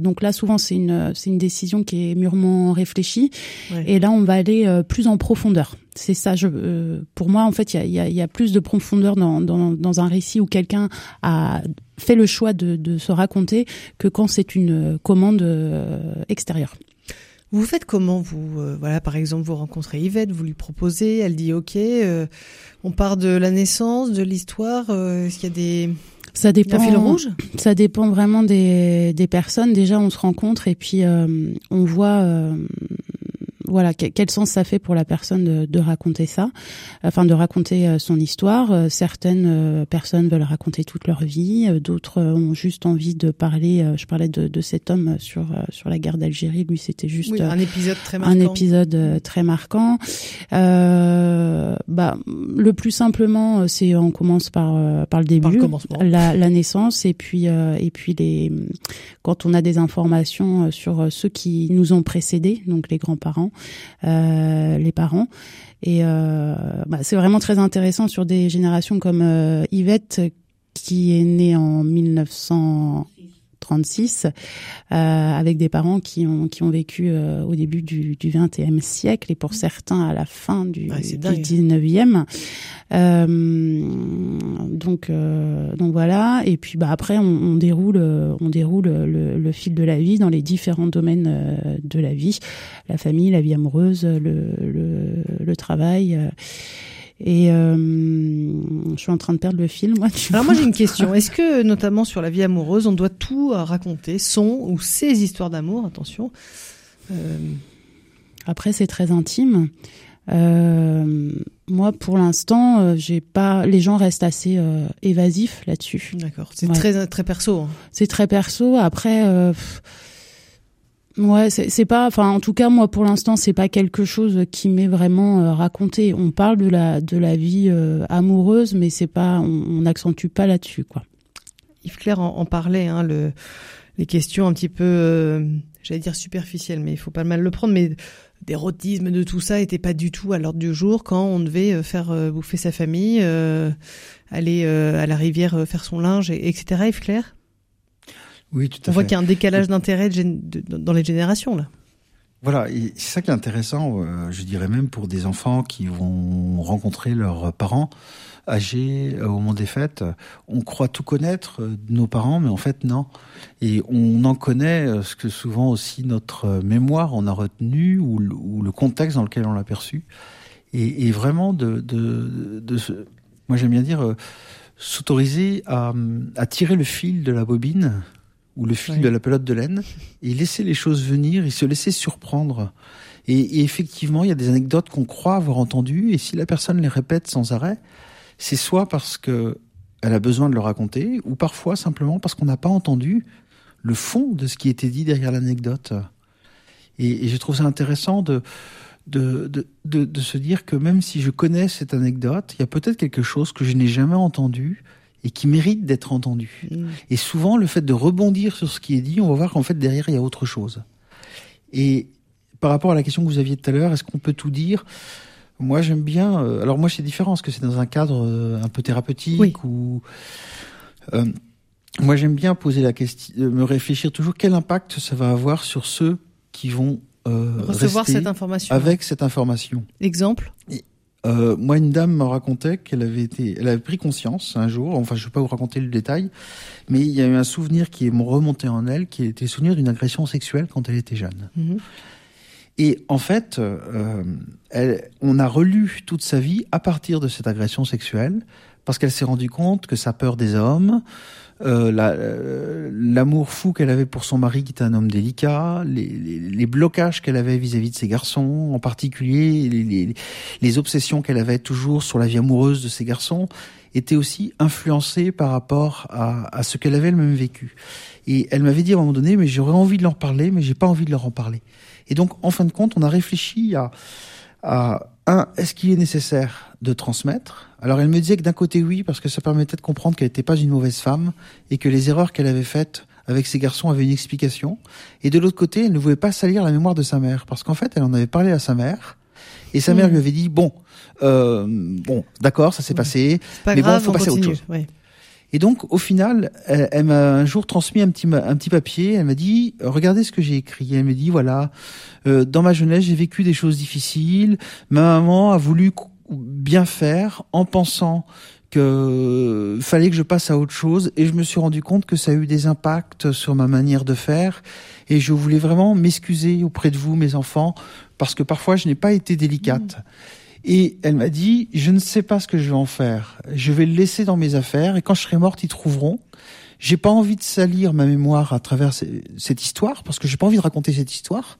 donc là souvent c'est une c'est une décision qui est mûrement réfléchie. Ouais. Et là, on va aller plus en profondeur c'est ça. Je, euh, pour moi, en fait, il y a, y a, plus de profondeur dans, dans, dans un récit où quelqu'un a fait le choix de, de, se raconter que quand c'est une commande euh, extérieure. Vous faites comment vous euh, voilà par exemple vous rencontrez Yvette, vous lui proposez, elle dit ok, euh, on part de la naissance, de l'histoire, euh, est-ce qu'il y a des ça dépend. fil rouge? Ça dépend vraiment des, des personnes. Déjà, on se rencontre et puis on voit voilà quel sens ça fait pour la personne de, de raconter ça, enfin de raconter euh, son histoire. Euh, certaines euh, personnes veulent raconter toute leur vie, d'autres ont juste envie de parler. Je parlais de, de cet homme sur sur la guerre d'Algérie. Lui, c'était juste oui, un épisode très marquant. Un épisode très marquant. Euh, bah le plus simplement, c'est on commence par par le début, par le la, la, naissance et puis et puis les quand on a des informations sur ceux qui nous ont précédés, donc les grands-parents. Euh, les parents. Et euh, bah, c'est vraiment très intéressant sur des générations comme euh, Yvette qui est née en 1900 36, euh, avec des parents qui ont qui ont vécu euh, au début du, du 20e siècle et pour certains à la fin du, ouais, du 19e. Euh, donc euh, donc voilà et puis bah après on, on déroule on déroule le, le, fil de la vie dans les différents domaines euh, de la vie, la famille, la vie amoureuse, le le, le travail. Et euh, je suis en train de perdre le fil, moi. Alors moi j'ai une question. Est-ce que notamment sur la vie amoureuse, on doit tout raconter, son ou ses histoires d'amour? Attention. Euh... Après c'est très intime. Euh, moi, pour l'instant, euh, j'ai pas. Les gens restent assez euh, évasifs là-dessus. D'accord. C'est ouais. très très perso. Hein. C'est très perso. Après, euh, Ouais, c'est pas, enfin, en tout cas, moi, pour l'instant, c'est pas quelque chose qui m'est vraiment euh, raconté. On parle de la de la vie euh, amoureuse, mais c'est pas, on n'accentue pas là-dessus, quoi. Yves Claire en, parlait, hein, le, les questions un petit peu, euh, j'allais dire superficielles, mais il faut pas mal le prendre, mais d'érotisme, de tout ça, était pas du tout à l'ordre du jour quand on devait faire bouffer sa famille, aller à la rivière faire son linge, et, etc. Yves Claire oui, tout à On fait. voit qu'il y a un décalage d'intérêt dans les générations là. Voilà, et c'est ça qui est intéressant, euh, je dirais même pour des enfants qui vont rencontrer leurs parents âgés euh, au moment des fêtes. On croit tout connaître euh, de nos parents, mais en fait non. Et on en connaît ce que souvent aussi notre mémoire en a retenu ou, le contexte dans lequel on l'a perçu. Et, vraiment de, de, de, moi j'aime bien dire s'autoriser à, à tirer le fil de la bobine ou le fil de la pelote de laine et laisser les choses venir et se laisser surprendre. Et, effectivement, il y a des anecdotes qu'on croit avoir entendues et si la personne les répète sans arrêt, c'est soit parce que elle a besoin de le raconter ou parfois simplement parce qu'on n'a pas entendu le fond de ce qui était dit derrière l'anecdote. Et, je trouve ça intéressant de de, de, de, de, se dire que même si je connais cette anecdote, il y a peut-être quelque chose que je n'ai jamais entendu et qui mérite d'être entendu. Mm. Et souvent, le fait de rebondir sur ce qui est dit, on va voir qu'en fait, derrière, il y a autre chose. Et par rapport à la question que vous aviez tout à l'heure, est-ce qu'on peut tout dire? Moi, j'aime bien... Euh, alors moi, c'est différent, parce que c'est dans un cadre euh, un peu thérapeutique ou... Euh, moi, j'aime bien poser la question, me réfléchir toujours quel impact ça va avoir sur ceux qui vont recevoir cette information avec cette information. Exemple? Euh, moi, une dame me racontait qu'elle avait été, elle avait pris conscience un jour. Enfin, je ne vais pas vous raconter le détail, mais il y a eu un souvenir qui est remonté en elle, qui était le souvenir d'une agression sexuelle quand elle était jeune. Mhm. Et en fait, euh, elle, on a relu toute sa vie à partir de cette agression sexuelle, parce qu'elle s'est rendue compte que sa peur des hommes, euh, euh, l'amour fou qu'elle avait pour son mari qui était un homme délicat, les, les, les blocages qu'elle avait vis-à-vis de ses garçons, en particulier les, les obsessions qu'elle avait toujours sur la vie amoureuse de ses garçons, étaient aussi influencées par rapport à, à ce qu'elle avait elle-même vécu. Et elle m'avait dit à un moment donné, mais j'aurais envie de leur parler, mais j'ai pas envie de leur en parler. Et donc, en fin de compte, on a réfléchi à, à un, est-ce qu'il est nécessaire de transmettre? Alors elle me disait que d'un côté oui, parce que ça permettait de comprendre qu'elle n'était pas une mauvaise femme et que les erreurs qu'elle avait faites avec ses garçons avaient une explication. Et de l'autre côté, elle ne voulait pas salir la mémoire de sa mère, parce qu'en fait, elle en avait parlé à sa mère, et sa mère mmh. lui avait dit bon, euh, bon, d'accord, ça s'est passé, mais bon, faut passer à autre chose. Et donc, au final, elle, m'a un jour transmis un petit, un petit papier. Elle m'a dit, regardez ce que j'ai écrit. Elle m'a dit, voilà, euh, dans ma jeunesse, j'ai vécu des choses difficiles. Ma maman a voulu bien faire en pensant que fallait que je passe à autre chose et je me suis rendu compte que ça a eu des impacts sur ma manière de faire et je voulais vraiment m'excuser auprès de vous mes enfants parce que parfois je n'ai pas été délicate. Mmh. Et elle m'a dit, je ne sais pas ce que je vais en faire. Je vais le laisser dans mes affaires et quand je serai morte, ils trouveront. J'ai pas envie de salir ma mémoire à travers cette histoire parce que j'ai pas envie de raconter cette histoire.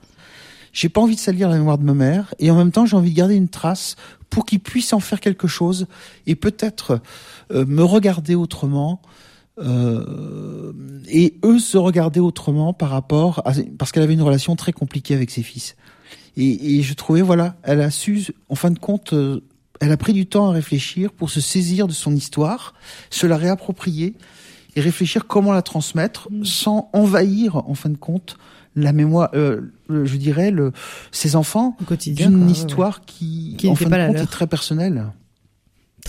J'ai pas envie de salir la mémoire de ma mère et en même temps j'ai envie de garder une trace pour qu'ils puissent en faire quelque chose et peut-être euh, me regarder autrement euh, et eux se regarder autrement par rapport à parce qu'elle avait une relation très compliquée avec ses fils. Et, et, je trouvais, voilà, elle a su, en fin de compte, euh, elle a pris du temps à réfléchir pour se saisir de son histoire, se la réapproprier et réfléchir comment la transmettre mm. sans envahir, en fin de compte, la mémoire, euh, je dirais, le, ses enfants d'une histoire qui, qui en fin de compte, est très personnelle.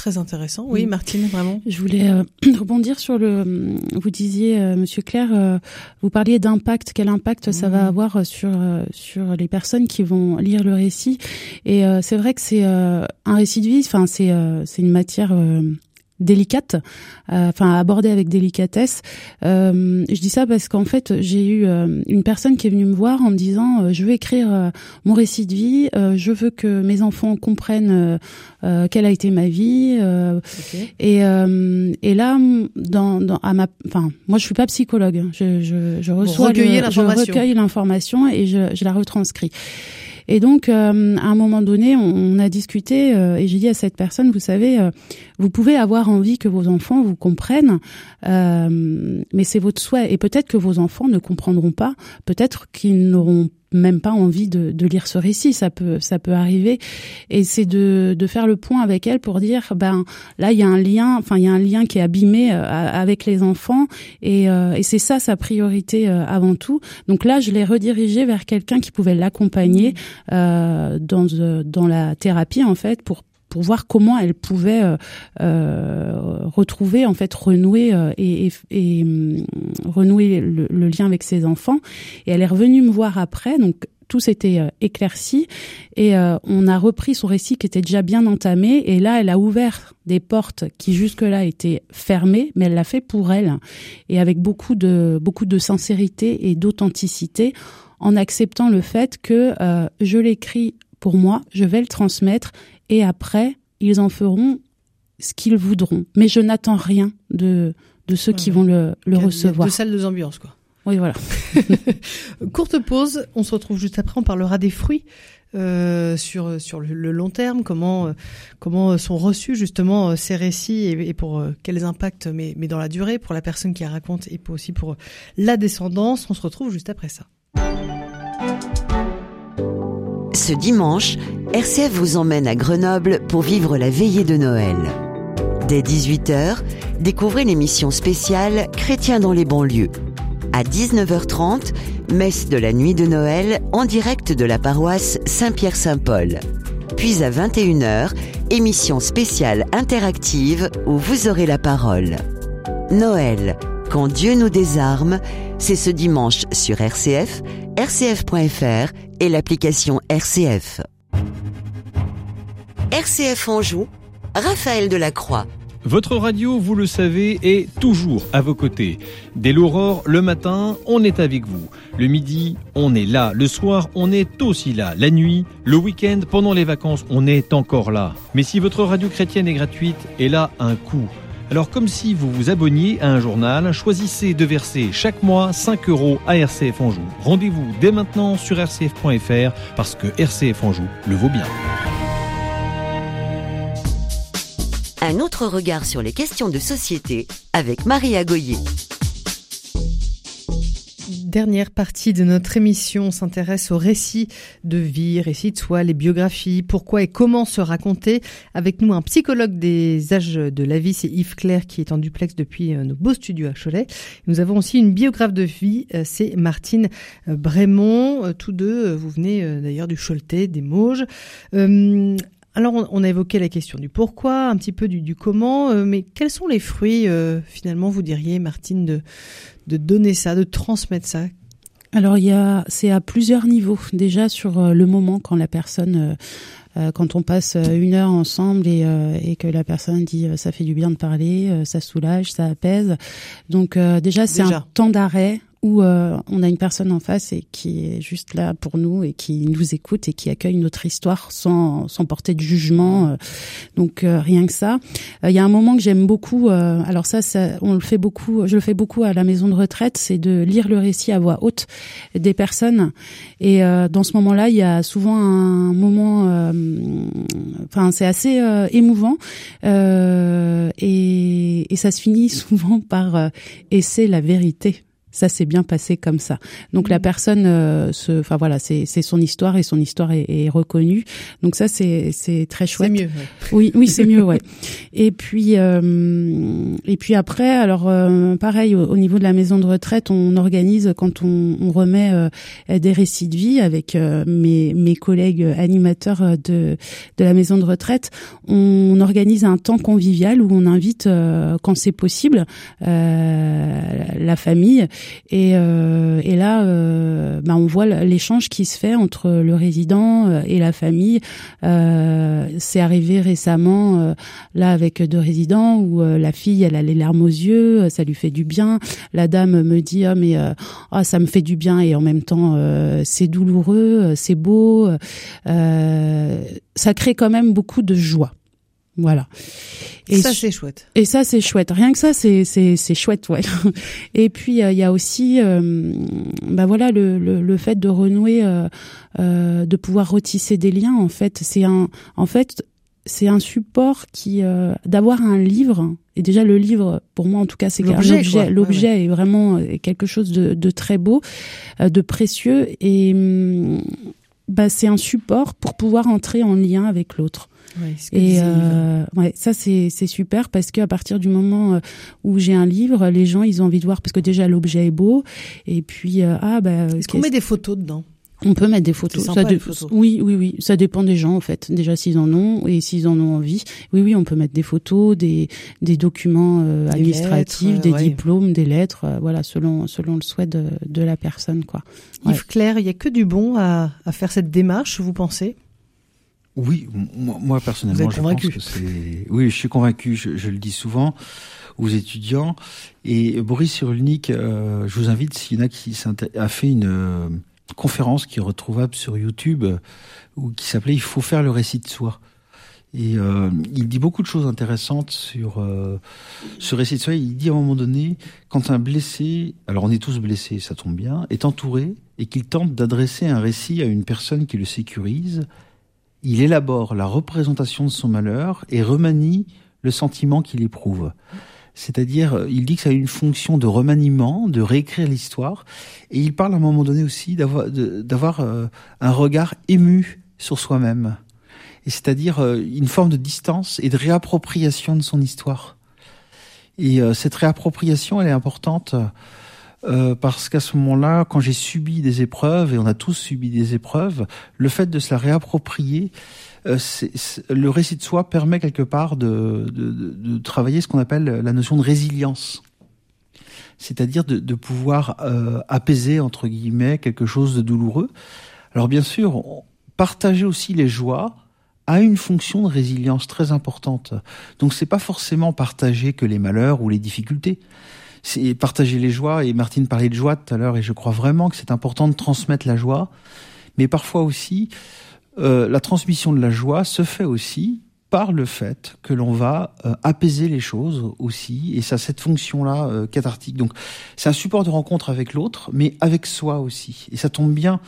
Très intéressant. Oui, Martine, vraiment. Je voulais euh, rebondir sur le. Vous disiez, euh, Monsieur Claire, euh, vous parliez d'impact. Quel impact ça va mmh. avoir sur sur les personnes qui vont lire le récit Et c'est vrai que c'est un récit de vie. Enfin, c'est c'est une matière délicate, euh, enfin abordée avec délicatesse. Euh, je dis ça parce qu'en fait j'ai eu euh, une personne qui est venue me voir en me disant je veux écrire mon récit de vie, je veux que mes enfants comprennent quelle a été ma vie et et là dans, dans à ma enfin moi je suis pas psychologue, hein. je je, je reçois je recueille l'information et je, je la retranscris. Et donc, euh, à un moment donné, on, a discuté euh, et j'ai dit à cette personne, vous savez, euh, vous pouvez avoir envie que vos enfants vous comprennent, mais c'est votre souhait. Et peut-être que vos enfants ne comprendront pas, peut-être qu'ils n'auront même pas envie de, de, lire ce récit, ça peut ça peut arriver et c'est de, de faire le point avec elle pour dire ben là il y a un lien enfin il y a un lien qui est abîmé euh, avec les enfants et, euh, et c'est ça sa priorité euh, avant tout. Donc là je l'ai redirigée vers quelqu'un qui pouvait l'accompagner mmh. dans dans la thérapie en fait pour pour voir comment elle pouvait euh, euh, retrouver en fait renouer euh, et, et, et, hum, renouer le, le, lien avec ses enfants. Et elle est revenue me voir après donc tout s'était éclairci. Et euh, on a repris son récit qui était déjà bien entamé. Et là elle a ouvert des portes qui jusque-là étaient fermées mais elle l'a fait pour elle. Et avec beaucoup de beaucoup de sincérité et d'authenticité en acceptant le fait que euh, je l'écris pour moi, je vais le transmettre et après ils en feront ce qu'ils voudront mais je n'attends rien de de ceux qui vont le, le recevoir. De salles de ambiance quoi. Oui, voilà. Courte pause, on se retrouve juste après, on parlera des fruits. Euh, sur sur le, long terme, comment euh, comment sont reçus justement euh, ces récits et, et pour quels impacts, mais mais dans la durée pour la personne qui raconte et aussi pour la descendance. On se retrouve juste après ça. Ce dimanche, RCF vous emmène à Grenoble pour vivre la veillée de Noël. Dès 18h, découvrez l'émission spéciale Chrétiens dans les banlieues à 19h30, messe de la nuit de Noël en direct de la paroisse Saint-Pierre-Saint-Paul. Puis à 21h, émission spéciale interactive où vous aurez la parole. Noël, quand Dieu nous désarme, c'est ce dimanche sur RCF, rcf.fr et l'application RCF. RCF Anjou, Raphaël Delacroix. Votre radio, vous le savez, est toujours à vos côtés. Dès l'aurore, le matin, on est avec vous. Le midi, on est là. Le soir, on est aussi là. La nuit, le week-end, pendant les vacances, on est encore là. Mais si votre radio chrétienne est gratuite, elle a un coût. Alors comme si vous vous abonniez à un journal, choisissez de verser chaque mois 5 euros à RCF Anjou. Rendez-vous dès maintenant sur rcf.fr parce que RCF Anjou le vaut bien. Un autre regard sur les questions de société avec Maria Goyer. Dernière partie de notre émission, on s'intéresse aux récits de vie, récits de soi, les biographies, pourquoi et comment se raconter. Avec nous, un psychologue des âges de la vie, c'est Yves Claire qui est en duplex depuis euh, nos beaux studios à Cholet. Nous avons aussi une biographe de vie, euh, c'est Martine euh, Brémond. Tous deux, vous venez d'ailleurs du Choletais, des Mauges. Alors, on, a évoqué la question du pourquoi, un petit peu du, comment, mais quels sont les fruits, finalement, vous diriez, Martine, de, de donner ça, de transmettre ça Alors, il y a, c'est à plusieurs niveaux. Déjà, sur euh, le moment, quand la personne, quand on passe une heure ensemble et, et que la personne dit ça fait du bien de parler, ça soulage, ça apaise. Donc, déjà, c'est un temps d'arrêt où euh, on a une personne en face et qui est juste là pour nous et qui nous écoute et qui accueille notre histoire sans, sans porter de jugement. Euh. donc euh, rien que ça. Il y a un moment que j'aime beaucoup. alors ça, ça, on le fait beaucoup. Je le fais beaucoup à la maison de retraite, c'est de lire le récit à voix haute des personnes. Et dans ce moment-là, il y a souvent un moment. Enfin, c'est assez émouvant et, et ça se finit souvent par et c'est la vérité ça s'est bien passé comme ça. Donc la mm. personne, euh, se, enfin voilà, c'est son histoire et son histoire est, est reconnue. Donc ça c'est c'est très chouette. C'est mieux. Oui oui c'est mieux ouais. Et puis euh, et puis après alors euh, pareil au, niveau de la maison de retraite on organise quand on, on remet euh, des récits de vie avec mes mes collègues animateurs de de la maison de retraite on, organise un temps convivial où on invite quand c'est possible la famille et, euh, et là, euh, bah, on voit l'échange qui se fait entre le résident euh, et la famille. Euh, c'est arrivé récemment euh, là avec deux résidents où la fille, elle a les larmes aux yeux, ça lui fait du bien. La dame me dit ah mais ah ça me fait du bien et en même temps c'est douloureux, c'est beau. ça crée quand même beaucoup de joie. Voilà. Et ça c'est chouette. Et ça c'est chouette. Rien que ça c'est c'est c'est chouette ouais. Et puis euh, il y a aussi euh, bah voilà le, le, le fait de renouer euh, euh, de pouvoir retisser des liens en fait, c'est un en fait c'est un support qui euh, d'avoir un livre et déjà le livre pour moi en tout cas c'est l'objet l'objet est vraiment quelque chose de, de très beau de précieux et hum, bah c'est un support pour pouvoir entrer en lien avec l'autre et euh, ouais, ça c'est c'est super parce que à partir du moment euh, où j'ai un livre, les gens ils ont envie de voir parce que déjà l'objet est beau et puis euh, ah bah est-ce qu'on met des photos dedans? On peut mettre des photos. Sympa, ça photos. Oui, oui, oui. Ça dépend des gens en fait. Déjà s'ils en ont et s'ils en ont envie. Oui, oui, on peut mettre des photos, des des documents euh, Des administratifs, lettres, des ouais. diplômes, des lettres. euh, voilà, selon selon le souhait de, de la personne, quoi. Ouais. Yves Claire, il y a que du bon à, à faire cette démarche, vous pensez? Oui, moi, moi, Vous personnellement, êtes je pense convaincu que c'est. Oui, je suis convaincu. Je, je le dis souvent aux étudiants. Et Boris Cyrulnik, euh, je vous invite, s'il y en a qui a fait une euh, conférence qui est retrouvable sur YouTube, euh, ou qui s'appelait "Il faut faire le récit de soi". Et il dit beaucoup de choses intéressantes sur ce récit de soi. Il dit à un moment donné, quand un blessé, alors on est tous blessés, ça tombe bien, est entouré et qu'il tente d'adresser un récit à une personne qui le sécurise, il élabore la représentation de son malheur et remanie le sentiment qu'il éprouve. C'est-à-dire, euh, il dit que ça a une fonction de remaniement, de réécrire l'histoire, et il parle à un moment donné aussi d'avoir euh, un regard ému sur soi-même. Et c'est-à-dire euh, une forme de distance et de réappropriation de son histoire. Et euh, cette réappropriation, elle est importante euh, parce qu'à ce moment-là, quand j'ai subi des épreuves, et on a tous subi des épreuves, le fait de se la réapproprier, euh, le récit de soi permet quelque part de, de, de- de travailler ce qu'on appelle la notion de résilience. C'est-à-dire de, de pouvoir euh, apaiser, entre guillemets, quelque chose de douloureux. Alors bien sûr, partager aussi les joies a une fonction de résilience très importante. Donc c'est pas forcément partager que les malheurs ou les difficultés c'est partager les joies. Et Martine parlait de joie tout à l'heure, et je crois vraiment que c'est important de transmettre la joie. Mais parfois aussi, euh, la transmission de la joie se fait aussi par le fait que l'on va euh, apaiser les choses aussi, et ça cette fonction-là euh, cathartique. Donc, c'est un support de rencontre avec l'autre, mais avec soi aussi. Et ça tombe bien.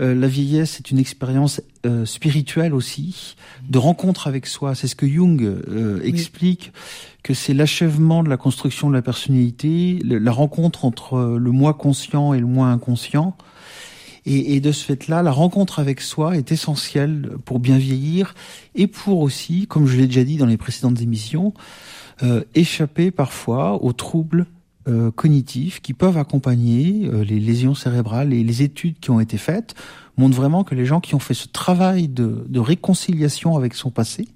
euh, la vieillesse est une expérience euh, spirituelle aussi, de rencontre avec soi. C'est ce que Jung euh, explique que c'est l'achèvement de la construction de la personnalité, la rencontre entre euh, le moi conscient et le moi inconscient. Et, et de ce fait-là, la rencontre avec soi est essentielle pour bien vieillir et pour aussi, comme je l'ai déjà dit dans les précédentes émissions, euh, échapper parfois aux troubles euh, cognitifs qui peuvent accompagner euh, les lésions cérébrales. Et les études qui ont été faites montrent vraiment que les gens qui ont fait ce travail de, de réconciliation avec son passé,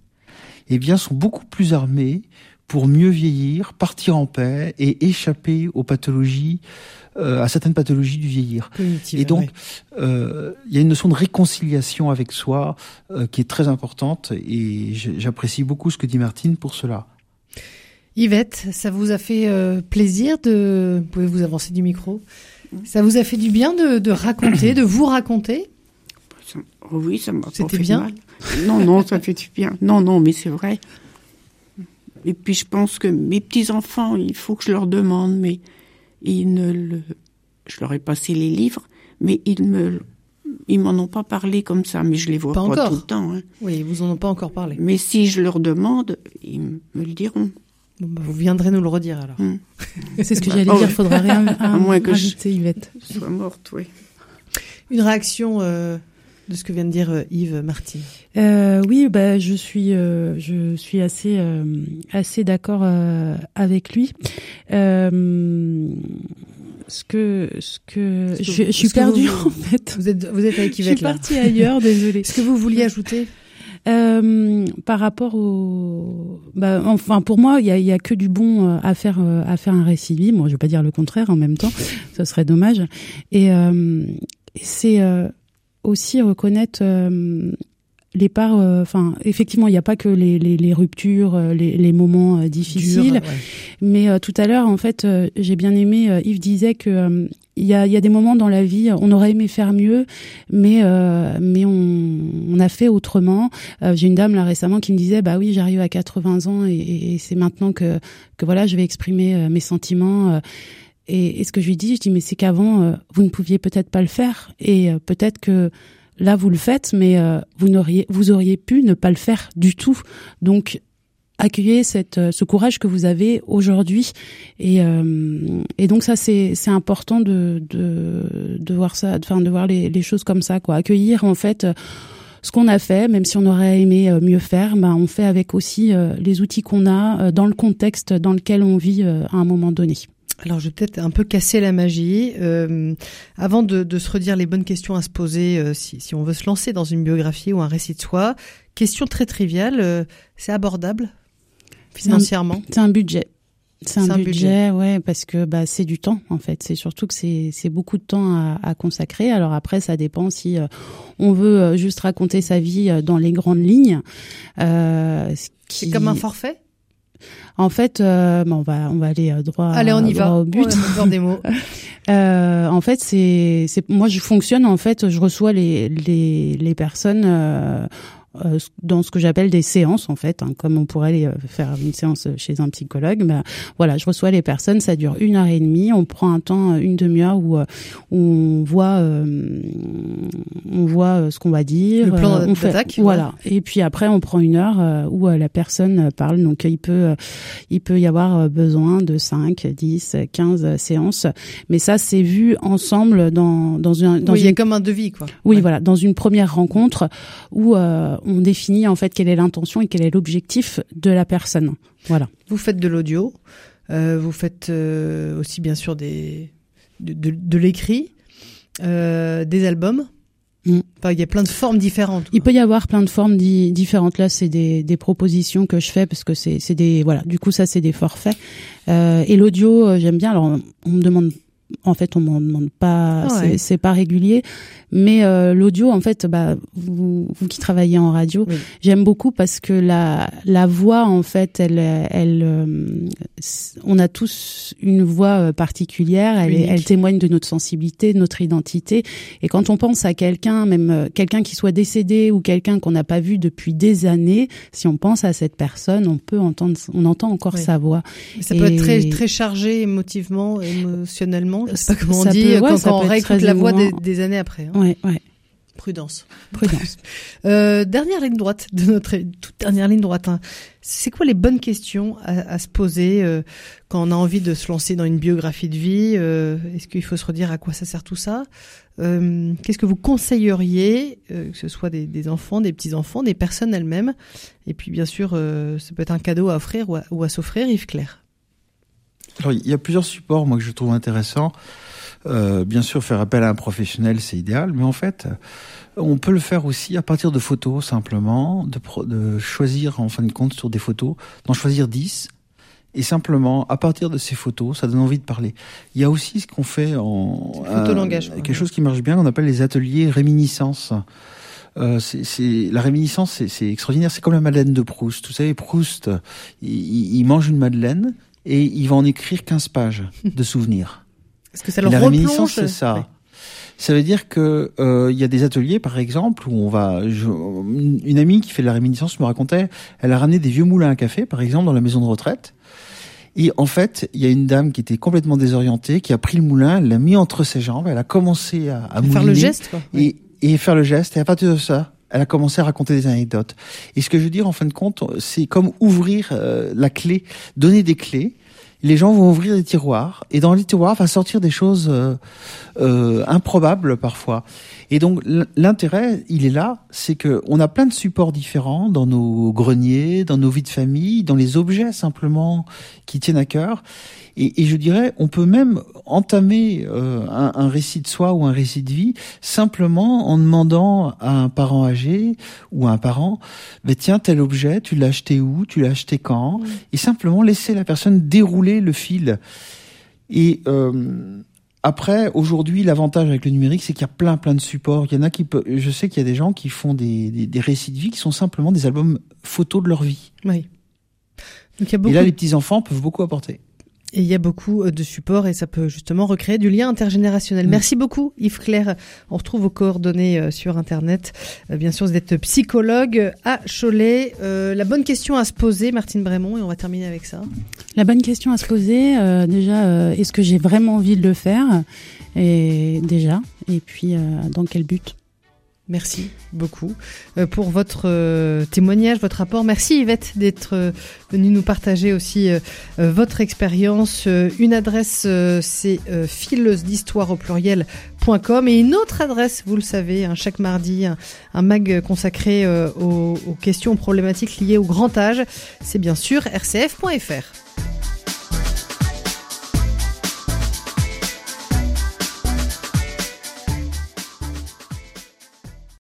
eh bien, sont beaucoup plus armés pour mieux vieillir, partir en paix et échapper aux pathologies, euh, à certaines pathologies du vieillir. Cognitive, Et donc, ouais. euh, il y a une notion de réconciliation avec soi euh, qui est très importante et j'apprécie beaucoup ce que dit Martine pour cela. Yvette, ça vous a fait euh, plaisir de... Vous pouvez vous avancer du micro Ça vous a fait du bien de, de raconter, de vous raconter? Oh oui, ça m'a C'était fait bien? mal. Non, non, ça fait du bien. Non, non, mais c'est vrai. Et puis je pense que mes petits-enfants, il faut que je leur demande, mais ils ne le... Je leur ai passé les livres, mais ils me... Ils m'en ont pas parlé comme ça, mais je les vois Pas pas, encore. tout le temps. hein. Oui, ils vous en ont pas encore parlé. Mais si je leur demande, ils me le diront. Bon, bah, vous viendrez nous le redire alors. Hmm. C'est ce que j'allais Oh, dire. Faudra rien À moins que je- Yvette. Je sois morte, oui. Une réaction euh, de ce que vient de dire euh, Yves Martine. Euh, oui, bah, je suis, euh, je suis assez, euh, assez d'accord euh, avec lui. Euh, ce que, ce que, Ce je, je suis ce perdue en fait. Vous êtes, vous êtes avec Je suis Yvette là. partie ailleurs, désolée. Est-ce que vous vouliez ajouter? Euh, par rapport au, bah, enfin pour moi, il y a, il y a que du bon à faire, à faire un récit libre. Moi, je vais pas dire le contraire en même temps, ce serait dommage. Et euh, c'est euh, aussi reconnaître euh, les parts. euh, Enfin, effectivement, il n'y a pas que les, les, les ruptures, euh, les, les moments euh, difficiles. Dur, ouais. Mais euh, tout à l'heure, en fait, j'ai bien aimé. Yves disait que il y a, il y a des moments dans la vie, on aurait aimé faire mieux, mais mais on, on a fait autrement. J'ai une dame là récemment qui me disait, bah oui, j'arrive à 80 ans et, et- et c'est maintenant que que voilà, je vais exprimer mes sentiments. Et, et ce que je lui dis, je dis, mais c'est qu'avant, euh, vous ne pouviez peut-être pas le faire, et euh, peut-être que là vous le faites, mais euh, vous n'auriez, vous auriez pu ne pas le faire du tout. Donc accueillez cette, euh, ce courage que vous avez aujourd'hui. Et, euh, et donc ça c'est c'est important de, de de voir ça enfin de voir les, les choses comme ça quoi. Accueillir en fait euh, ce qu'on a fait même si on aurait aimé mieux faire ben on fait avec aussi les outils qu'on a dans le contexte dans lequel on vit à un moment donné Alors, je vais peut-être un peu casser la magie. Euh, avant de, de, se redire les bonnes questions à se poser, euh, si, si, on veut se lancer dans une biographie ou un récit de soi, question très triviale, euh, c'est abordable financièrement C'est un, budget. C'est un, un, budget, ouais, parce que bah c'est du temps en fait. C'est surtout que c'est beaucoup de temps à, à, consacrer. Alors après, ça dépend si on veut juste raconter sa vie dans les grandes lignes. Qui... C'est comme un forfait? En fait, euh, on va on va aller euh, droit, Allez, on y va. au but. Ouais, des mots. euh, en fait, c'est c'est moi je fonctionne en fait, je reçois les les les personnes euh, euh, dans ce que j'appelle des séances en fait, hein, comme on pourrait aller euh, faire une séance chez un psychologue. Ben voilà, je reçois les personnes, ça dure une heure et demie, on prend un temps, une demi-heure où, où, on voit, euh, on voit ce qu'on va dire, le plan on fait. Voilà. Et puis après, on prend une heure où la personne parle. Donc il peut, il peut y avoir besoin de 5, 10, 15 séances, mais ça c'est vu ensemble dans dans un dans oui, une... il y a comme un devis quoi. Oui, ouais. voilà, dans une première rencontre où on définit en fait quelle est l'intention et quel est l'objectif de la personne. Voilà. Vous faites de l'audio, euh, vous faites euh, aussi bien sûr des de, de, de l'écrit, euh, des albums. Mm. Enfin, il y a plein de formes différentes. Il peut y avoir plein de formes di différentes. Là, c'est des, des, propositions que je fais parce que c'est des voilà. Du coup, ça c'est des forfaits. Et l'audio, j'aime bien. Alors, on, on me demande en fait, on m'en demande pas, Ah ouais. c'est pas régulier. Mais euh, l'audio, en fait, bah, vous, vous qui travaillez en radio, Oui. j'aime beaucoup parce que la la voix, en fait, elle, elle, euh, on a tous une voix euh, particulière. Elle, témoigne de notre sensibilité, de notre identité. Et quand on pense à quelqu'un, même euh, quelqu'un qui soit décédé ou quelqu'un qu'on n'a pas vu depuis des années, si on pense à cette personne, on peut entendre, on entend encore Oui. sa voix. Ça peut être très très chargé émotivement, émotionnellement. Je sais pas comment on dit peut- ouais, quand, quand on réécoute la voix des, années après. hein. Ouais, ouais. Prudence. Prudence. Euh, dernière ligne droite de notre toute dernière ligne droite. hein. C'est quoi les bonnes questions à, à se poser euh, quand on a envie de se lancer dans une biographie de vie euh, Est-ce qu'il faut se redire à quoi ça sert tout ça Qu'est-ce que vous conseilleriez, que ce soit des, des enfants, des petits enfants, des personnes elles-mêmes Et puis bien sûr, ça peut être un cadeau à offrir ou à, ou à s'offrir, Yves Claire. Alors, il y a plusieurs supports, moi, que je trouve intéressants. Euh, bien sûr, faire appel à un professionnel, c'est idéal, mais en fait, on peut le faire aussi à partir de photos, simplement, de, pro- de choisir, en fin de compte, sur des photos, d'en choisir 10, et simplement, à partir de ces photos, ça donne envie de parler. Il y a aussi ce qu'on fait en... Photolangage, euh, quelque chose qui marche bien, qu'on appelle les ateliers réminiscence. Euh, c'est, la réminiscence, c'est, extraordinaire. C'est comme la Madeleine de Proust. Vous savez, Proust, il- il mange une Madeleine et il va en écrire 15 pages de souvenirs. Est-ce que ça Et le la réminiscence, c'est ça. Ouais. Ça veut dire que euh, il y a des ateliers, par exemple, où on va. je- une amie qui fait de la réminiscence me racontait, elle a ramené des vieux moulins à café, par exemple, dans la maison de retraite. Et en fait, il y a une dame qui était complètement désorientée, qui a pris le moulin, elle l'a mis entre ses jambes, elle a commencé à, à Faire le geste, quoi. et, et faire le geste. Et à partir de ça, elle a commencé à raconter des anecdotes. Et ce que je veux dire, en fin de compte, c'est comme ouvrir euh, la clé, donner des clés. Les gens vont ouvrir des tiroirs et dans les tiroirs va sortir des choses euh, euh, improbables parfois. Et donc l'intérêt, il est là, c'est que on a plein de supports différents dans nos greniers, dans nos vies de famille, dans les objets simplement qui tiennent à cœur. Et, et je dirais, on peut même entamer euh, un, un récit de soi ou un récit de vie simplement en demandant à un parent âgé ou à un parent, mais tiens, tel objet, tu l'as acheté où, tu l'as acheté quand, et simplement laisser la personne dérouler le fil. Et euh, après, aujourd'hui, l'avantage avec le numérique, c'est qu'il y a plein, plein de supports. Il y en a qui peuvent, je sais qu'il y a des gens qui font des, des, des récits de vie qui sont simplement des albums photos de leur vie. Oui. Donc il y a beaucoup Et là, les petits enfants peuvent beaucoup apporter. Et il y a beaucoup euh, de supports et ça peut justement recréer du lien intergénérationnel. Mm. Merci beaucoup Yves Claire. On retrouve vos coordonnées euh, sur Internet. Euh, Bien sûr, vous êtes psychologue à Cholet. Euh, la bonne question à se poser, Martine Brémond, et on va terminer avec ça. La bonne question à se poser, euh, déjà, euh, est-ce que j'ai vraiment envie de le faire? Et déjà, et puis euh, dans quel but? Merci beaucoup euh, pour votre euh, témoignage, votre rapport. Merci Yvette d'être euh, venue nous partager aussi votre expérience. Une adresse, c'est fileuse d'histoire au pluriel.com et une autre adresse, vous le savez, hein, chaque mardi, un, mag consacré aux, questions, problématiques liées au grand âge, c'est bien sûr rcf.fr.